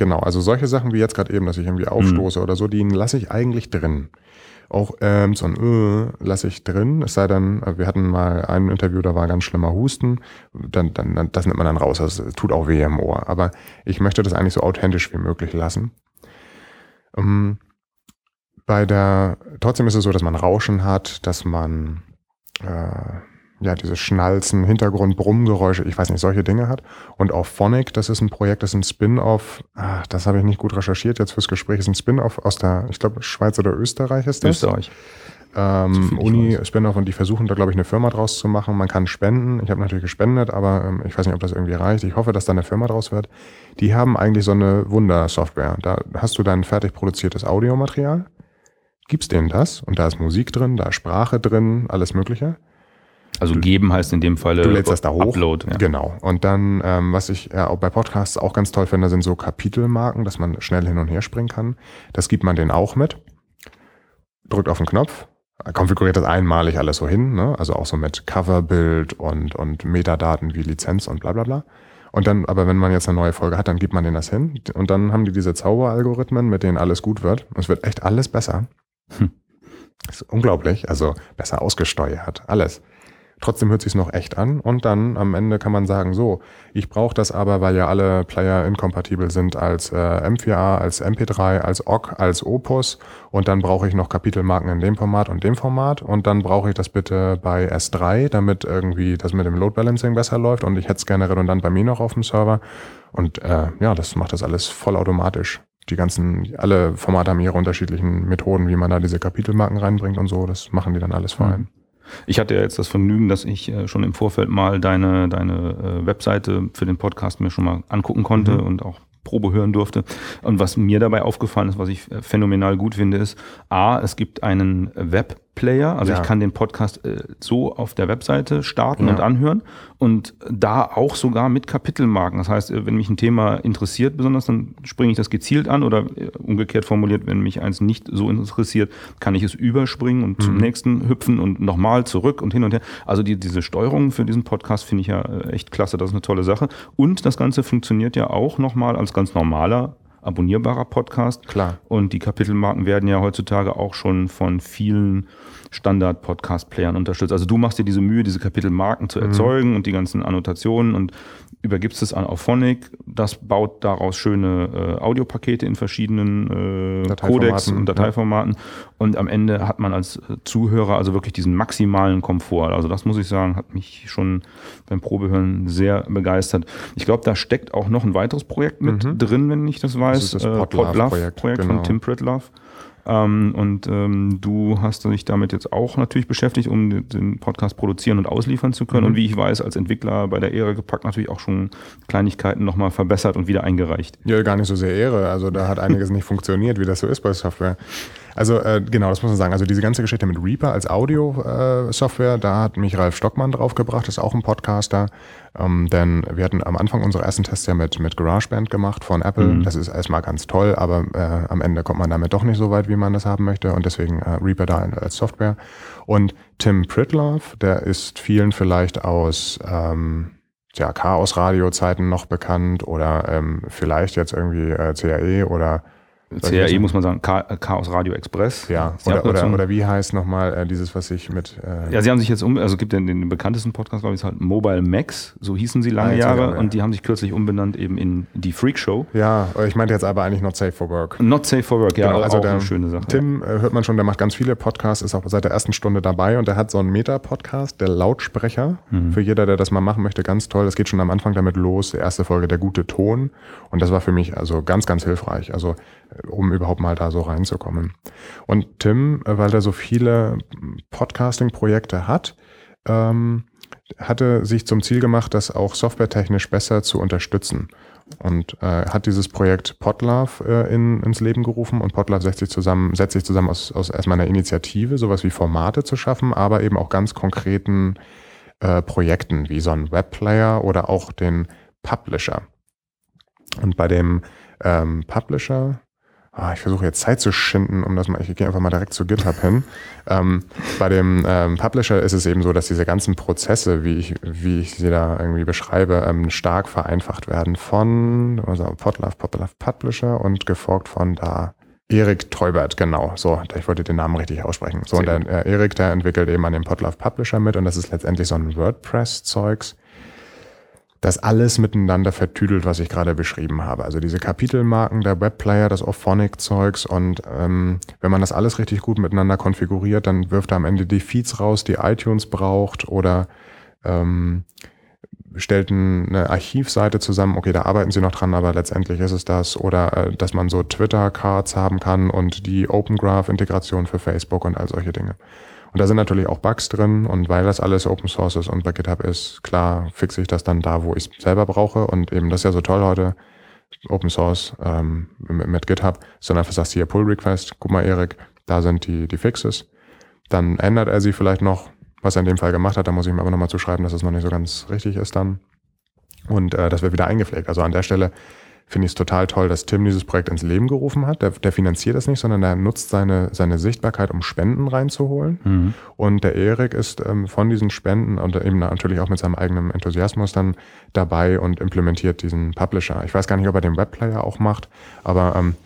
Genau, also solche Sachen wie jetzt gerade eben, dass ich irgendwie aufstoße mhm. oder so, die lasse ich eigentlich drin. Auch ähm, so ein äh, lasse ich drin. Es sei denn, äh, wir hatten mal ein Interview, da war ganz schlimmer Husten. Dann, dann, das nimmt man dann raus. Das tut auch weh im Ohr. Aber ich möchte das eigentlich so authentisch wie möglich lassen. Ähm, bei der, trotzdem ist es so, dass man Rauschen hat, dass man äh, ja, diese Schnalzen, Hintergrund, Brummgeräusche, ich weiß nicht, solche Dinge hat. Und auch Phonic, das ist ein Projekt, das ist ein Spin-off, ah, das habe ich nicht gut recherchiert jetzt fürs Gespräch, ist ein Spin-off aus der, ich glaube, Schweiz oder Österreich ist das. Österreich. Ähm, Uni, Spin-off und die versuchen da, glaube ich, eine Firma draus zu machen. Man kann spenden. Ich habe natürlich gespendet, aber ähm, ich weiß nicht, ob das irgendwie reicht. Ich hoffe, dass da eine Firma draus wird. Die haben eigentlich so eine Wundersoftware. Da hast du dein fertig produziertes Audiomaterial, gibst denen das und da ist Musik drin, da ist Sprache drin, alles Mögliche. Also geben heißt in dem Falle du lädst das da hoch. Upload. Ja. Genau. Und dann, ähm, was ich ja auch bei Podcasts auch ganz toll finde, sind so Kapitelmarken, dass man schnell hin und her springen kann. Das gibt man denen auch mit. Drückt auf den Knopf, konfiguriert das einmalig alles so hin, ne? also auch so mit Coverbild und, und Metadaten wie Lizenz und bla bla bla. Und dann, aber wenn man jetzt eine neue Folge hat, dann gibt man denen das hin. Und dann haben die diese Zauberalgorithmen, mit denen alles gut wird. Und es wird echt alles besser. Hm. Das ist unglaublich. Also besser ausgesteuert, alles. Trotzdem hört sich noch echt an und dann am Ende kann man sagen, so, ich brauche das aber, weil ja alle Player inkompatibel sind als äh, M4A, als MP3, als OGG, als Opus und dann brauche ich noch Kapitelmarken in dem Format und dem Format und dann brauche ich das bitte bei S3, damit irgendwie das mit dem Load Balancing besser läuft und ich hätte es gerne redundant bei mir noch auf dem Server und äh, ja, das macht das alles vollautomatisch. Die ganzen, alle Formate haben ihre unterschiedlichen Methoden, wie man da diese Kapitelmarken reinbringt und so. Das machen die dann alles vor allem. Ich hatte ja jetzt das Vergnügen, dass ich äh, schon im Vorfeld mal deine, deine äh, Webseite für den Podcast mir schon mal angucken konnte mhm. und auch Probe hören durfte. Und was mir dabei aufgefallen ist, was ich äh, phänomenal gut finde, ist, A, es gibt einen Web Player. Also ja. ich kann den Podcast äh, so auf der Webseite starten ja. und anhören und da auch sogar mit Kapitelmarken. Das heißt, äh, wenn mich ein Thema interessiert besonders, dann springe ich das gezielt an oder äh, umgekehrt formuliert, wenn mich eins nicht so interessiert, kann ich es überspringen und mhm. zum nächsten hüpfen und nochmal zurück und hin und her. Also die, diese Steuerung für diesen Podcast finde ich ja äh, echt klasse. Das ist eine tolle Sache. Und das Ganze funktioniert ja auch nochmal als ganz normaler abonnierbarer Podcast. Klar. Und die Kapitelmarken werden ja heutzutage auch schon von vielen Standard-Podcast-Playern unterstützt. Also du machst dir diese Mühe, diese Kapitelmarken zu mhm. erzeugen mhm. und die ganzen Annotationen und übergibst es an Auphonic. Das baut daraus schöne äh, Audiopakete in verschiedenen äh, Codecs und Dateiformaten. Ja. Und am Ende hat man als äh, Zuhörer also wirklich diesen maximalen Komfort. Also das muss ich sagen, hat mich schon beim Probehören sehr begeistert. Ich glaube, da steckt auch noch ein weiteres Projekt mit mhm. drin, wenn ich das weiß. Das das Podlove-Projekt Pod genau. von Tim Pritlove. Ähm, und ähm, du hast dich damit jetzt auch natürlich beschäftigt, um den Podcast produzieren und ausliefern zu können. Mhm. Und wie ich weiß, als Entwickler bei der Ehre gepackt natürlich auch schon Kleinigkeiten nochmal verbessert und wieder eingereicht. Ja, gar nicht so sehr Ehre. Also da hat einiges nicht funktioniert, wie das so ist bei Software. Also äh, genau, das muss man sagen. Also diese ganze Geschichte mit Reaper als Audio-Software, äh, da hat mich Ralf Stockmann draufgebracht, ist auch ein Podcaster. Ähm, denn wir hatten am Anfang unsere ersten Tests ja mit, mit GarageBand gemacht von Apple. Mhm. Das ist erstmal ganz toll, aber äh, am Ende kommt man damit doch nicht so weit, wie man das haben möchte. Und deswegen äh, Reaper da als Software. Und Tim Pritlove, der ist vielen vielleicht aus ähm, ja, Chaos-Radio-Zeiten noch bekannt oder ähm, vielleicht jetzt irgendwie äh, CAE oder CRE muss man sagen, Chaos Radio Express. Ja, oder, oder, oder, wie heißt nochmal äh, dieses, was ich mit. Äh ja, sie haben sich jetzt um, also es gibt den, den bekanntesten Podcast, glaube ich, ist halt Mobile Max, so hießen sie lange ah, Jahre ja, ja. und die haben sich kürzlich umbenannt eben in die Freak Show. Ja, ich meinte jetzt aber eigentlich Not Safe for Work. Not Safe for Work, ja, genau, also auch der, eine schöne Sache. Tim äh, hört man schon, der macht ganz viele Podcasts, ist auch seit der ersten Stunde dabei und der hat so einen Meta-Podcast, der Lautsprecher. Mhm. Für jeder, der das mal machen möchte, ganz toll. Das geht schon am Anfang damit los, die erste Folge, der gute Ton. Und das war für mich also ganz, ganz hilfreich. Also um überhaupt mal da so reinzukommen. Und Tim, äh, weil er so viele Podcasting-Projekte hat, ähm, hatte sich zum Ziel gemacht, das auch softwaretechnisch besser zu unterstützen. Und äh, hat dieses Projekt Podlove äh, in, ins Leben gerufen und Podlove setzt sich zusammen, setzt sich zusammen aus, aus erstmal einer Initiative, sowas wie Formate zu schaffen, aber eben auch ganz konkreten äh, Projekten wie so ein Webplayer oder auch den Publisher. Und bei dem ähm, Publisher ah, ich versuche jetzt Zeit zu schinden, um das mal, ich gehe einfach mal direkt zu GitHub hin. Ähm, bei dem ähm, Publisher ist es eben so, dass diese ganzen Prozesse, wie ich, wie ich sie da irgendwie beschreibe, ähm, stark vereinfacht werden von also Podlove, Podlove Publisher und gefolgt von da Erik Teubert, genau. So, ich wollte den Namen richtig aussprechen. So, und der äh, Erik, der entwickelt eben an dem Podlove Publisher mit und das ist letztendlich so ein WordPress-Zeugs das alles miteinander vertüdelt, was ich gerade beschrieben habe. Also diese Kapitelmarken, der Webplayer, das Auphonic-Zeugs und ähm, wenn man das alles richtig gut miteinander konfiguriert, dann wirft er am Ende die Feeds raus, die iTunes braucht oder ähm, stellt eine Archivseite zusammen, okay, da arbeiten sie noch dran, aber letztendlich ist es das. Oder äh, dass man so Twitter-Cards haben kann und die Open Graph-Integration für Facebook und all solche Dinge. Und da sind natürlich auch Bugs drin und weil das alles Open Source ist und bei GitHub ist, klar fixe ich das dann da, wo ich es selber brauche und eben das ist ja so toll heute, Open Source ähm, mit, mit GitHub, sondern einfach sagst hier Pull Request, guck mal Erik, da sind die, die Fixes. Dann ändert er sie vielleicht noch, was er in dem Fall gemacht hat, da muss ich ihm aber nochmal zuschreiben, dass es noch nicht so ganz richtig ist dann. Und äh, das wird wieder eingepflegt. Also an der Stelle finde ich es total toll, dass Tim dieses Projekt ins Leben gerufen hat. Der, der finanziert es nicht, sondern er nutzt seine, seine Sichtbarkeit, um Spenden reinzuholen. Mhm. Und der Erik ist ähm, von diesen Spenden und eben natürlich auch mit seinem eigenen Enthusiasmus dann dabei und implementiert diesen Publisher. Ich weiß gar nicht, ob er den Webplayer auch macht, aber ähm,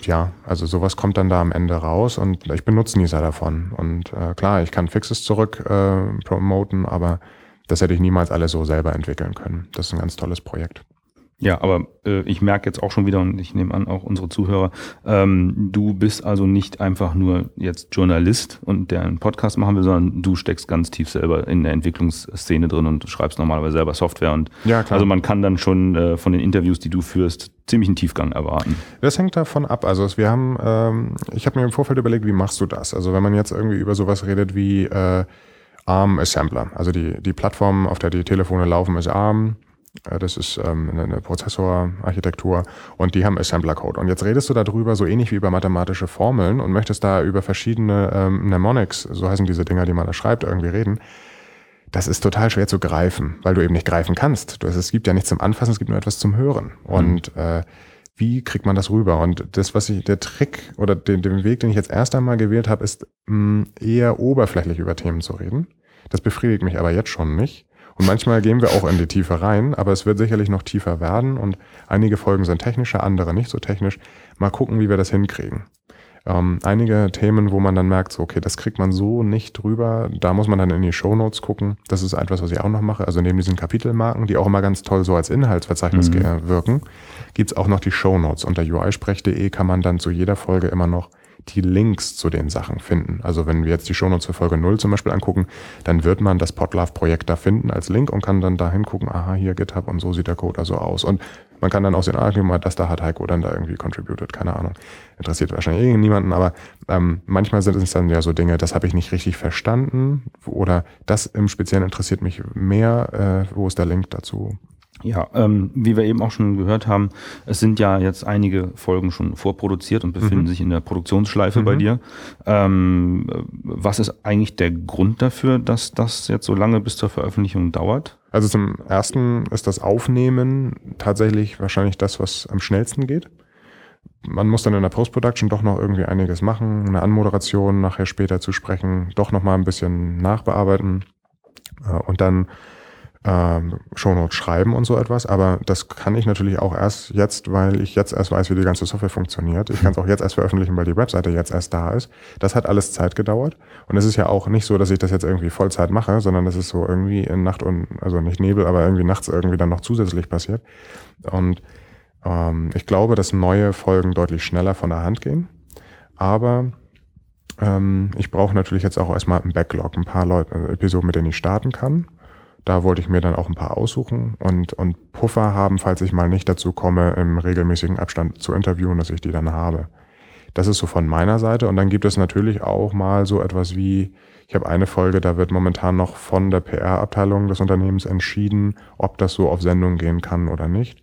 ja, also sowas kommt dann da am Ende raus und ich bin Nutznießer davon. Und äh, klar, ich kann Fixes zurück äh, promoten, aber das hätte ich niemals alles so selber entwickeln können. Das ist ein ganz tolles Projekt. Ja, aber äh, ich merke jetzt auch schon wieder, und ich nehme an, auch unsere Zuhörer, ähm, du bist also nicht einfach nur jetzt Journalist und der einen Podcast machen will, sondern du steckst ganz tief selber in der Entwicklungsszene drin und schreibst normalerweise selber Software. Und ja, klar. also man kann dann schon äh, von den Interviews, die du führst, ziemlich einen Tiefgang erwarten. Das hängt davon ab. Also wir haben, ähm, ich habe mir im Vorfeld überlegt, wie machst du das? Also wenn man jetzt irgendwie über sowas redet wie äh, ARM Assembler, also die, die Plattform, auf der die Telefone laufen, ist ARM das ist ähm, eine Prozessorarchitektur und die haben Assembler-Code. Und jetzt redest du darüber so ähnlich wie über mathematische Formeln und möchtest da über verschiedene ähm, Mnemonics, so heißen diese Dinger, die man da schreibt, irgendwie reden. Das ist total schwer zu greifen, weil du eben nicht greifen kannst. Du, es gibt ja nichts zum Anfassen, es gibt nur etwas zum Hören. Und mhm. äh, wie kriegt man das rüber? Und das, was ich, der Trick oder den, den Weg, den ich jetzt erst einmal gewählt habe, ist mh, eher oberflächlich über Themen zu reden. Das befriedigt mich aber jetzt schon nicht und manchmal gehen wir auch in die Tiefe rein, aber es wird sicherlich noch tiefer werden und einige Folgen sind technischer, andere nicht so technisch. Mal gucken, wie wir das hinkriegen. Ähm, einige Themen, wo man dann merkt, so, okay, das kriegt man so nicht drüber. Da muss man dann in die Show Notes gucken. Das ist etwas, was ich auch noch mache. Also neben diesen Kapitelmarken, die auch immer ganz toll so als Inhaltsverzeichnis mhm. wirken, gibt's auch noch die Show Notes. Unter uisprech.de kann man dann zu jeder Folge immer noch die Links zu den Sachen finden. Also wenn wir jetzt die Shownotes für Folge 0 zum Beispiel angucken, dann wird man das Podlove-Projekt da finden als Link und kann dann da hingucken, aha, hier GitHub und so sieht der Code also aus. Und man kann dann auch sehen, ah, mal, das da hat Heiko dann da irgendwie contributed, keine Ahnung. Interessiert wahrscheinlich eh niemanden, aber ähm, manchmal sind es dann ja so Dinge, das habe ich nicht richtig verstanden oder das im Speziellen interessiert mich mehr, äh, wo ist der Link dazu? Ja, ähm, wie wir eben auch schon gehört haben, es sind ja jetzt einige Folgen schon vorproduziert und befinden mhm. sich in der Produktionsschleife mhm. bei dir. Ähm, was ist eigentlich der Grund dafür, dass das jetzt so lange bis zur Veröffentlichung dauert? Also zum ersten ist das Aufnehmen tatsächlich wahrscheinlich das, was am schnellsten geht. Man muss dann in der Postproduction doch noch irgendwie einiges machen, eine Anmoderation nachher später zu sprechen, doch noch mal ein bisschen nachbearbeiten äh, und dann ähm, Shownotes schreiben und so etwas. Aber das kann ich natürlich auch erst jetzt, weil ich jetzt erst weiß, wie die ganze Software funktioniert. Ich kann es auch jetzt erst veröffentlichen, weil die Webseite jetzt erst da ist. Das hat alles Zeit gedauert. Und es ist ja auch nicht so, dass ich das jetzt irgendwie Vollzeit mache, sondern das ist so irgendwie in Nacht und, also nicht Nebel, aber irgendwie nachts irgendwie dann noch zusätzlich passiert. Und ähm, ich glaube, dass neue Folgen deutlich schneller von der Hand gehen. Aber ähm, ich brauche natürlich jetzt auch erstmal einen Backlog, ein paar Leute, äh, Episoden, mit denen ich starten kann. Da wollte ich mir dann auch ein paar aussuchen und, und Puffer haben, falls ich mal nicht dazu komme, im regelmäßigen Abstand zu interviewen, dass ich die dann habe. Das ist so von meiner Seite. Und dann gibt es natürlich auch mal so etwas wie, ich habe eine Folge, da wird momentan noch von der PR-Abteilung des Unternehmens entschieden, ob das so auf Sendung gehen kann oder nicht.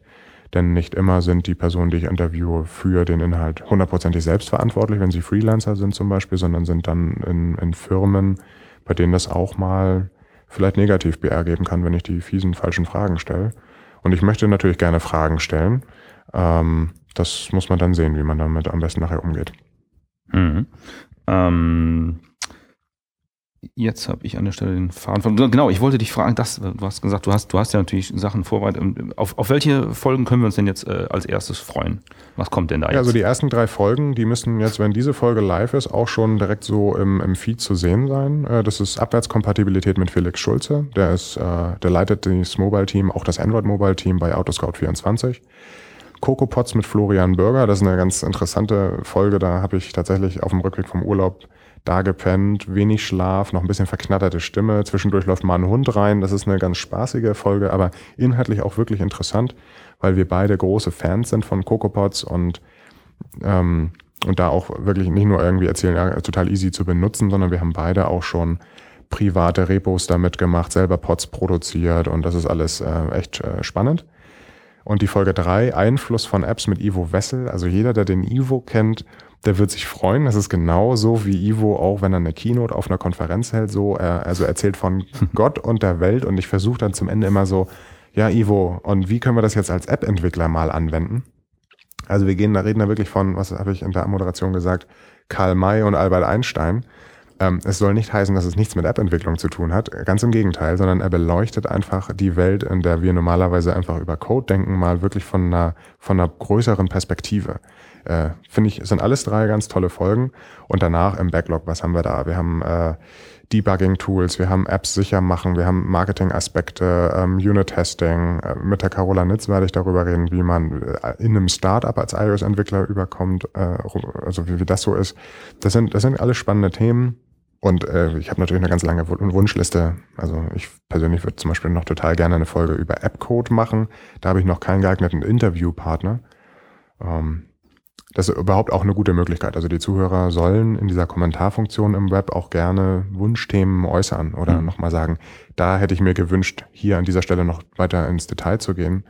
Denn nicht immer sind die Personen, die ich interviewe, für den Inhalt hundertprozentig selbst verantwortlich, wenn sie Freelancer sind zum Beispiel, sondern sind dann in, in Firmen, bei denen das auch mal vielleicht negativ BR geben kann, wenn ich die fiesen falschen Fragen stelle. Und ich möchte natürlich gerne Fragen stellen. Ähm, das muss man dann sehen, wie man damit am besten nachher umgeht. Mhm. Ähm, Jetzt habe ich an der Stelle den Faden von. Genau, ich wollte dich fragen, das, du hast gesagt, du hast, du hast ja natürlich Sachen vorbereitet. Auf, auf welche Folgen können wir uns denn jetzt äh, als erstes freuen? Was kommt denn da jetzt? Ja, also die ersten drei Folgen, die müssen jetzt, wenn diese Folge live ist, auch schon direkt so im, im Feed zu sehen sein. Äh, das ist Abwärtskompatibilität mit Felix Schulze. Der ist, äh, der leitet das Mobile-Team, auch das Android-Mobile-Team bei Autoscout24. CocoPods mit Florian Bürger, das ist eine ganz interessante Folge. Da habe ich tatsächlich auf dem Rückweg vom Urlaub da gepennt, wenig Schlaf, noch ein bisschen verknatterte Stimme. Zwischendurch läuft mal ein Hund rein. Das ist eine ganz spaßige Folge, aber inhaltlich auch wirklich interessant, weil wir beide große Fans sind von CocoPods und, ähm, und da auch wirklich nicht nur irgendwie erzählen, ja, total easy zu benutzen, sondern wir haben beide auch schon private Repos damit gemacht, selber Pods produziert und das ist alles äh, echt äh, spannend. Und die Folge drei Einfluss von Apps mit Ivo Wessel. Also jeder, der den Ivo kennt, der wird sich freuen. Das ist genauso wie Ivo auch, wenn er eine Keynote auf einer Konferenz hält, so, er, also erzählt von Gott und der Welt und ich versuche dann zum Ende immer so, ja, Ivo, und wie können wir das jetzt als App-Entwickler mal anwenden? Also wir gehen da, reden da wirklich von, was habe ich in der Moderation gesagt, Karl May und Albert Einstein. Ähm, es soll nicht heißen, dass es nichts mit App-Entwicklung zu tun hat, ganz im Gegenteil, sondern er beleuchtet einfach die Welt, in der wir normalerweise einfach über Code denken, mal wirklich von einer, von einer größeren Perspektive. Äh, Finde ich, sind alles drei ganz tolle Folgen. Und danach im Backlog, was haben wir da? Wir haben äh, Debugging-Tools, wir haben Apps sicher machen, wir haben Marketing-Aspekte, ähm, Unit-Testing. Äh, mit der Carola Nitz werde ich darüber reden, wie man äh, in einem Startup als iOS-Entwickler überkommt, äh, also wie, wie das so ist. Das sind, das sind alles spannende Themen. Und äh, ich habe natürlich eine ganz lange Wunschliste. Also ich persönlich würde zum Beispiel noch total gerne eine Folge über App-Code machen. Da habe ich noch keinen geeigneten Interviewpartner. Ähm, das ist überhaupt auch eine gute Möglichkeit. Also die Zuhörer sollen in dieser Kommentarfunktion im Web auch gerne Wunschthemen äußern oder mhm. nochmal sagen, da hätte ich mir gewünscht, hier an dieser Stelle noch weiter ins Detail zu gehen.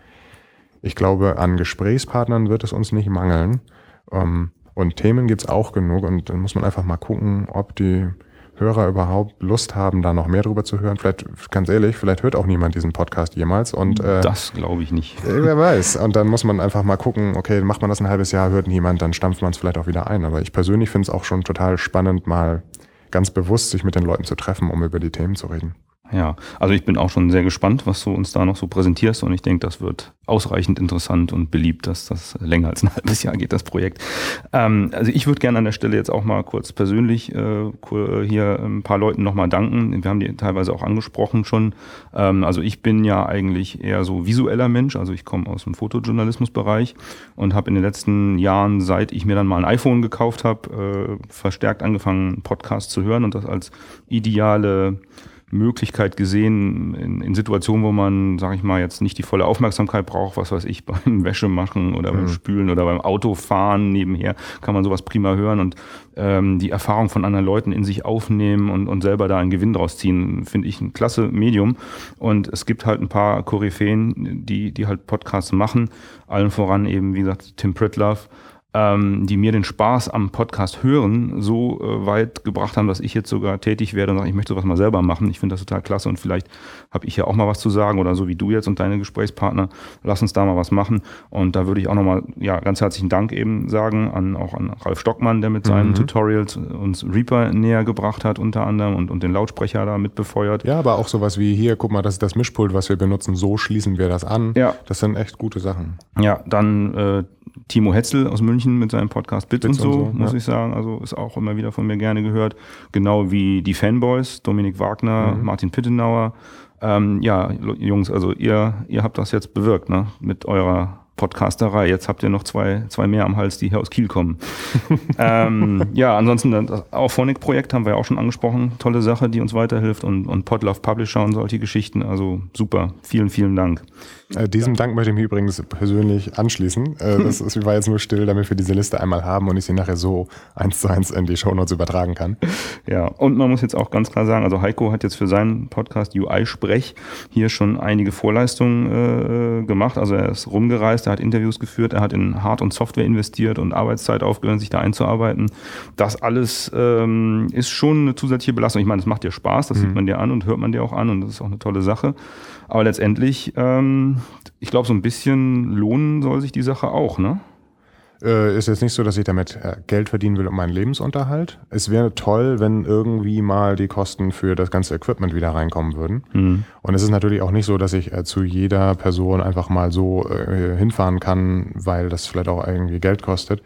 Ich glaube, an Gesprächspartnern wird es uns nicht mangeln. Ähm, und Themen gibt's auch genug und dann muss man einfach mal gucken, ob die Hörer überhaupt Lust haben, da noch mehr drüber zu hören. Vielleicht, ganz ehrlich, vielleicht hört auch niemand diesen Podcast jemals. Und, äh, das glaube ich nicht. Äh, wer weiß. Und dann muss man einfach mal gucken, okay, macht man das ein halbes Jahr, hört niemand, dann stampft man es vielleicht auch wieder ein. Aber ich persönlich finde es auch schon total spannend, mal ganz bewusst sich mit den Leuten zu treffen, um über die Themen zu reden. Ja, also ich bin auch schon sehr gespannt, was du uns da noch so präsentierst und ich denke, das wird ausreichend interessant und beliebt, dass das länger als ein halbes Jahr geht, das Projekt. Ähm, also ich würde gerne an der Stelle jetzt auch mal kurz persönlich äh, hier ein paar Leuten nochmal danken. Wir haben die teilweise auch angesprochen schon. Ähm, also ich bin ja eigentlich eher so visueller Mensch, also ich komme aus dem Fotojournalismusbereich und habe in den letzten Jahren, seit ich mir dann mal ein iPhone gekauft habe, äh, verstärkt angefangen, Podcasts zu hören und das als ideale Möglichkeit gesehen, in, in Situationen, wo man, sage ich mal, jetzt nicht die volle Aufmerksamkeit braucht, was weiß ich, beim Wäschemachen oder beim mhm. Spülen oder beim Autofahren nebenher, kann man sowas prima hören und ähm, die Erfahrung von anderen Leuten in sich aufnehmen und, und selber da einen Gewinn draus ziehen, finde ich ein klasse Medium. Und es gibt halt ein paar Koryphäen, die, die halt Podcasts machen, allen voran eben, wie gesagt, Tim Pritlove, ähm, die mir den Spaß am Podcast hören so äh, weit gebracht haben, dass ich jetzt sogar tätig werde und sage, ich möchte sowas mal selber machen. Ich finde das total klasse und vielleicht habe ich ja auch mal was zu sagen oder so wie du jetzt und deine Gesprächspartner, lass uns da mal was machen. Und da würde ich auch nochmal ja, ganz herzlichen Dank eben sagen an auch an Ralf Stockmann, der mit seinen mhm. Tutorials uns Reaper näher gebracht hat unter anderem und, und den Lautsprecher da mit befeuert. Ja, aber auch sowas wie hier, guck mal, das ist das Mischpult, was wir benutzen, so schließen wir das an. Ja. Das sind echt gute Sachen. Ja, dann äh, Timo Hetzel aus München mit seinem Podcast Bits, Bits und, so, und, so, muss ja. ich sagen. Also ist auch immer wieder von mir gerne gehört. Genau wie die Fanboys, Dominik Wagner, mhm. Martin Pittenauer. Ähm, ja, Jungs, also ihr, ihr habt das jetzt bewirkt, ne? Mit eurer Podcasterei. Jetzt habt ihr noch zwei, zwei mehr am Hals, die hier aus Kiel kommen. ähm, ja, ansonsten das Auphonic-Projekt haben wir ja auch schon angesprochen. Tolle Sache, die uns weiterhilft und, und Podlove Publisher und solche Geschichten. Also super. Vielen, vielen Dank. Äh, diesem Dank möchte ich mich übrigens persönlich anschließen. Äh, das ist, war jetzt nur still, damit wir diese Liste einmal haben und ich sie nachher so eins zu eins in die Shownotes übertragen kann. Ja, und man muss jetzt auch ganz klar sagen, also Heiko hat jetzt für seinen Podcast UI-Sprech hier schon einige Vorleistungen äh, gemacht. Also er ist rumgereist, er hat Interviews geführt, er hat in Hard- und Software investiert und Arbeitszeit aufgehört, sich da einzuarbeiten. Das alles ähm, ist schon eine zusätzliche Belastung. Ich meine, es macht dir Spaß, das mhm. sieht man dir an und hört man dir auch an und das ist auch eine tolle Sache. Aber letztendlich, ähm, ich glaube, so ein bisschen lohnen soll sich die Sache auch, ne? Äh, ist jetzt nicht so, dass ich damit äh, Geld verdienen will um meinen Lebensunterhalt. Es wäre toll, wenn irgendwie mal die Kosten für das ganze Equipment wieder reinkommen würden. Mhm. Und es ist natürlich auch nicht so, dass ich äh, zu jeder Person einfach mal so äh, hinfahren kann, weil das vielleicht auch irgendwie Geld kostet.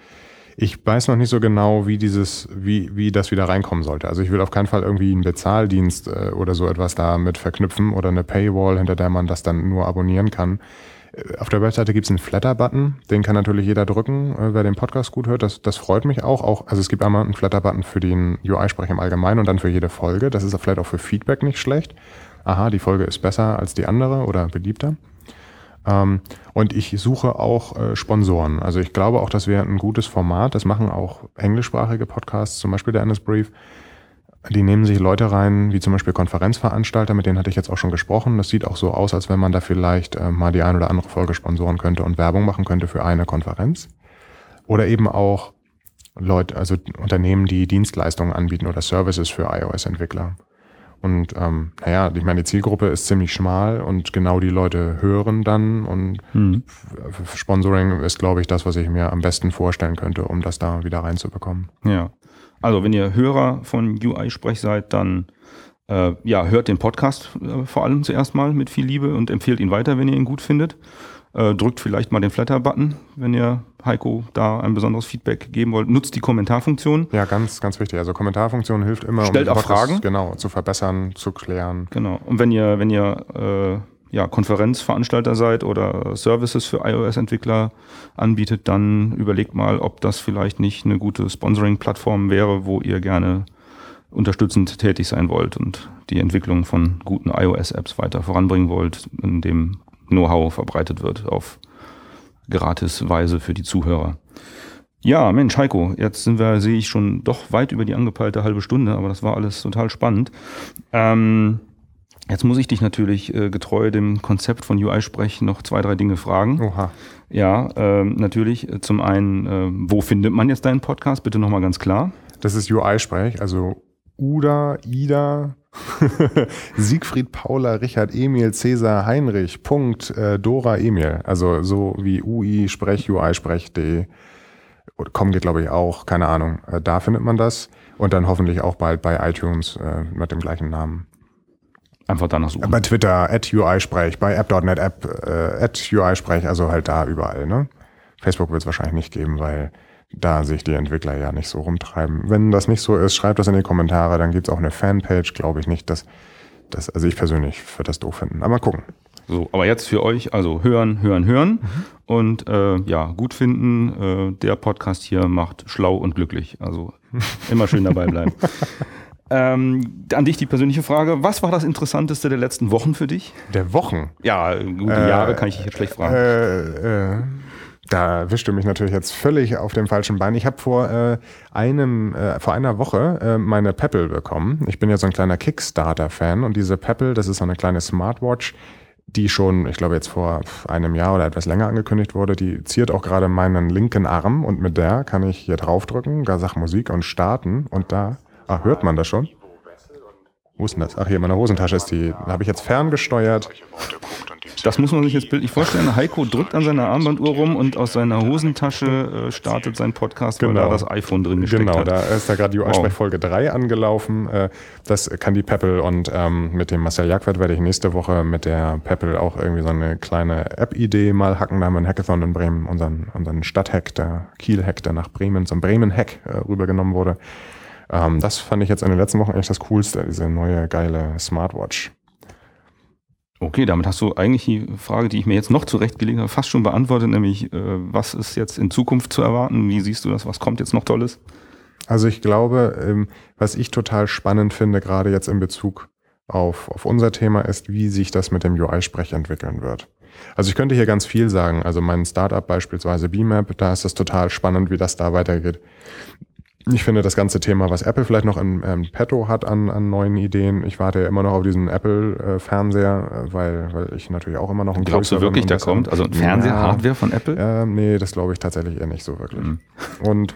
Ich weiß noch nicht so genau, wie dieses, wie, wie das wieder reinkommen sollte. Also ich will auf keinen Fall irgendwie einen Bezahldienst äh, oder so etwas damit verknüpfen oder eine Paywall, hinter der man das dann nur abonnieren kann. Äh, auf der Webseite gibt es einen Flatter-Button, den kann natürlich jeder drücken, äh, wer den Podcast gut hört. Das, das freut mich auch. auch. Also es gibt einmal einen Flatter-Button für den UI-Sprech im Allgemeinen und dann für jede Folge. Das ist vielleicht auch für Feedback nicht schlecht. Aha, die Folge ist besser als die andere oder beliebter. Ähm, und ich suche auch äh, Sponsoren. Also ich glaube auch, das wäre ein gutes Format. Das machen auch englischsprachige Podcasts, zum Beispiel der Ennis Brief. Die nehmen sich Leute rein, wie zum Beispiel Konferenzveranstalter, mit denen hatte ich jetzt auch schon gesprochen. Das sieht auch so aus, als wenn man da vielleicht äh, mal die ein oder andere Folge sponsoren könnte und Werbung machen könnte für eine Konferenz. Oder eben auch Leute, also Unternehmen, die Dienstleistungen anbieten oder Services für iOS-Entwickler. Und ähm, naja, ich meine, die Zielgruppe ist ziemlich schmal und genau die Leute hören dann und mhm. Sponsoring ist, glaube ich, das, was ich mir am besten vorstellen könnte, um das da wieder reinzubekommen. Ja. Also wenn ihr Hörer von UI-Sprech seid, dann äh, ja, hört den Podcast äh, vor allem zuerst mal mit viel Liebe und empfehlt ihn weiter, wenn ihr ihn gut findet. Äh, drückt vielleicht mal den Flatter-Button, wenn ihr Heiko da ein besonderes Feedback geben wollt. Nutzt die Kommentarfunktion. Ja, ganz, ganz wichtig. Also Kommentarfunktion hilft immer, Stellt um auch Fragen. Genau, zu verbessern, zu klären. Genau. Und wenn ihr, wenn ihr äh, ja, Konferenzveranstalter seid oder Services für iOS-Entwickler anbietet, dann überlegt mal, ob das vielleicht nicht eine gute Sponsoring-Plattform wäre, wo ihr gerne unterstützend tätig sein wollt und die Entwicklung von guten iOS-Apps weiter voranbringen wollt, in dem Know-how verbreitet wird auf Gratisweise für die Zuhörer. Ja, Mensch, Heiko, jetzt sind wir, sehe ich schon doch weit über die angepeilte halbe Stunde, aber das war alles total spannend. Ähm, jetzt muss ich dich natürlich äh, getreu dem Konzept von UI Sprech noch zwei, drei Dinge fragen. Oha. Ja, ähm, natürlich. äh, Zum einen, äh, wo findet man jetzt deinen Podcast? Bitte nochmal ganz klar. Das ist UI-Sprech, also Uda, Ida, Siegfried, Paula, Richard, Emil, Cäsar, Heinrich, Punkt, äh, Dora, Emil. Also so wie UI, Sprech, UI, Sprech, D. Oder kommen geht, glaube ich, auch, keine Ahnung. Äh, da findet man das. Und dann hoffentlich auch bald bei iTunes äh, mit dem gleichen Namen. Einfach danach suchen. Bei Twitter, at UI-Sprech, bei App.net App, äh, at UI-Sprech, also halt da überall, ne? Facebook wird es wahrscheinlich nicht geben, weil da sich die Entwickler ja nicht so rumtreiben. Wenn das nicht so ist, schreibt das in die Kommentare, dann gibt's auch eine Fanpage, glaube ich nicht, dass das, also ich persönlich würde das doof finden. Aber mal gucken. So, aber jetzt für euch, also hören, hören, hören Mhm. und äh, ja, gut finden. Äh, der Podcast hier macht schlau und glücklich. Also immer schön dabei bleiben. ähm, an dich die persönliche Frage. Was war das Interessanteste der letzten Wochen für dich? Der Wochen. Ja, gute Jahre kann ich dich jetzt schlecht fragen. Äh, äh, da wischte mich natürlich jetzt völlig auf dem falschen Bein. Ich habe vor äh, einem, äh, vor einer Woche äh, meine Peppel bekommen. Ich bin ja so ein kleiner Kickstarter-Fan und diese Peppel, das ist so eine kleine Smartwatch, die schon, ich glaube jetzt vor einem Jahr oder etwas länger angekündigt wurde, die ziert auch gerade meinen linken Arm und mit der kann ich hier draufdrücken, sagt Musik und starten und da, ah, hört man das schon? Wo ist denn das? Ach, hier in meiner Hosentasche ist die, habe ich jetzt ferngesteuert. Das muss man sich jetzt bildlich vorstellen. Heiko drückt an seiner Armbanduhr rum und aus seiner Hosentasche äh, startet sein Podcast, weil Genau. da das iPhone drin gesteckt Genau, hat. da ist da gerade die Wow. UI-Sprech Folge 3 angelaufen. Äh, Das kann die Peppel und ähm, mit dem Marcel Jagwert werde ich nächste Woche mit der Peppel auch irgendwie so eine kleine App-Idee mal hacken. Da haben wir einen Hackathon in Bremen, unseren, unseren Stadthack, der Kiel-Hack, der nach Bremen zum Bremen-Hack äh, rübergenommen wurde. Ähm, das fand ich jetzt in den letzten Wochen echt das Coolste, diese neue geile Smartwatch. Okay, damit hast du eigentlich die Frage, die ich mir jetzt noch zurechtgelegt habe, fast schon beantwortet, nämlich äh, was ist jetzt in Zukunft zu erwarten? Wie siehst du das? Was kommt jetzt noch Tolles? Also ich glaube, ähm, was ich total spannend finde, gerade jetzt in Bezug auf, auf unser Thema, ist, wie sich das mit dem UI-Sprech entwickeln wird. Also ich könnte hier ganz viel sagen. Also mein Startup beispielsweise BMAP, da ist es total spannend, wie das da weitergeht. Ich finde das ganze Thema, was Apple vielleicht noch in ähm, petto hat an, an neuen Ideen. Ich warte ja immer noch auf diesen Apple-Fernseher, äh, weil, weil ich natürlich auch immer noch ein Glaubst du wirklich, der kommt? Also ein Fernseher, Ja. Hardware von Apple? Ähm, nee, das glaube ich tatsächlich eher nicht so wirklich. Mhm. Und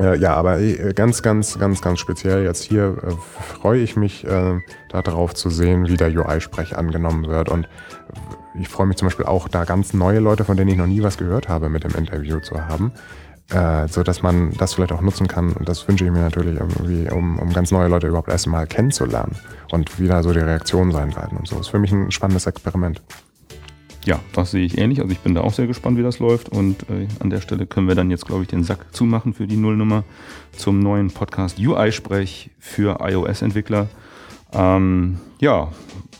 äh, ja, aber äh, ganz, ganz, ganz, ganz speziell jetzt hier äh, freue ich mich äh, darauf zu sehen, wie der UI-Sprech angenommen wird. Und ich freue mich zum Beispiel auch, da ganz neue Leute, von denen ich noch nie was gehört habe, mit dem Interview zu haben. Äh, so dass man das vielleicht auch nutzen kann. Und das wünsche ich mir natürlich irgendwie, um, um ganz neue Leute überhaupt erst mal kennenzulernen und wie da so die Reaktionen sein werden und so. Ist für mich ein spannendes Experiment. Ja, das sehe ich ähnlich. Also ich bin da auch sehr gespannt, wie das läuft. Und äh, an der Stelle können wir dann jetzt, glaube ich, den Sack zumachen für die Nullnummer zum neuen Podcast UI-Sprech für iOS-Entwickler. Ähm, ja,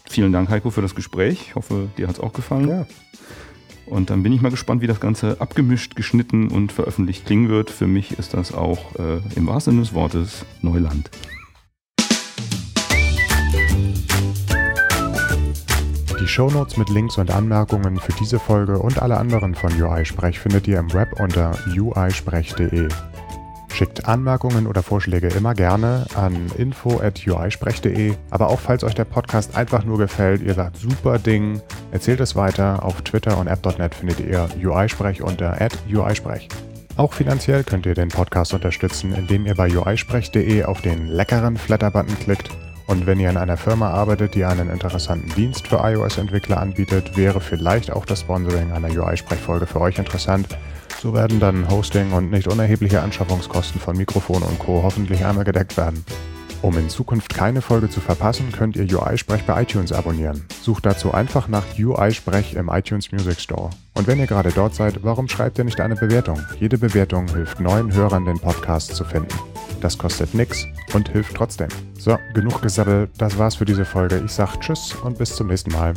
vielen Dank, Heiko, für das Gespräch. Ich hoffe, dir hat es auch gefallen. Ja. Und dann bin ich mal gespannt, wie das Ganze abgemischt, geschnitten und veröffentlicht klingen wird. Für mich ist das auch äh, im wahrsten Sinne des Wortes Neuland. Die Shownotes mit Links und Anmerkungen für diese Folge und alle anderen von UI-Sprech findet ihr im Web unter uisprech.de. Schickt Anmerkungen oder Vorschläge immer gerne an info.uisprech.de. Aber auch falls euch der Podcast einfach nur gefällt, ihr sagt super Ding, erzählt es weiter. Auf Twitter und app.net findet ihr UI-Sprech unter uisprech. Auch finanziell könnt ihr den Podcast unterstützen, indem ihr bei uisprech.de auf den leckeren Flatter-Button klickt und wenn ihr in einer Firma arbeitet, die einen interessanten Dienst für iOS-Entwickler anbietet, wäre vielleicht auch das Sponsoring einer UI-Sprechfolge für euch interessant. So werden dann Hosting und nicht unerhebliche Anschaffungskosten von Mikrofon und Co. hoffentlich einmal gedeckt werden. Um in Zukunft keine Folge zu verpassen, könnt ihr UI-Sprech bei iTunes abonnieren. Sucht dazu einfach nach UI-Sprech im iTunes Music Store. Und wenn ihr gerade dort seid, warum schreibt ihr nicht eine Bewertung? Jede Bewertung hilft neuen Hörern, den Podcast zu finden. Das kostet nix und hilft trotzdem. So, genug gesabbelt, das war's für diese Folge. Ich sag Tschüss und bis zum nächsten Mal.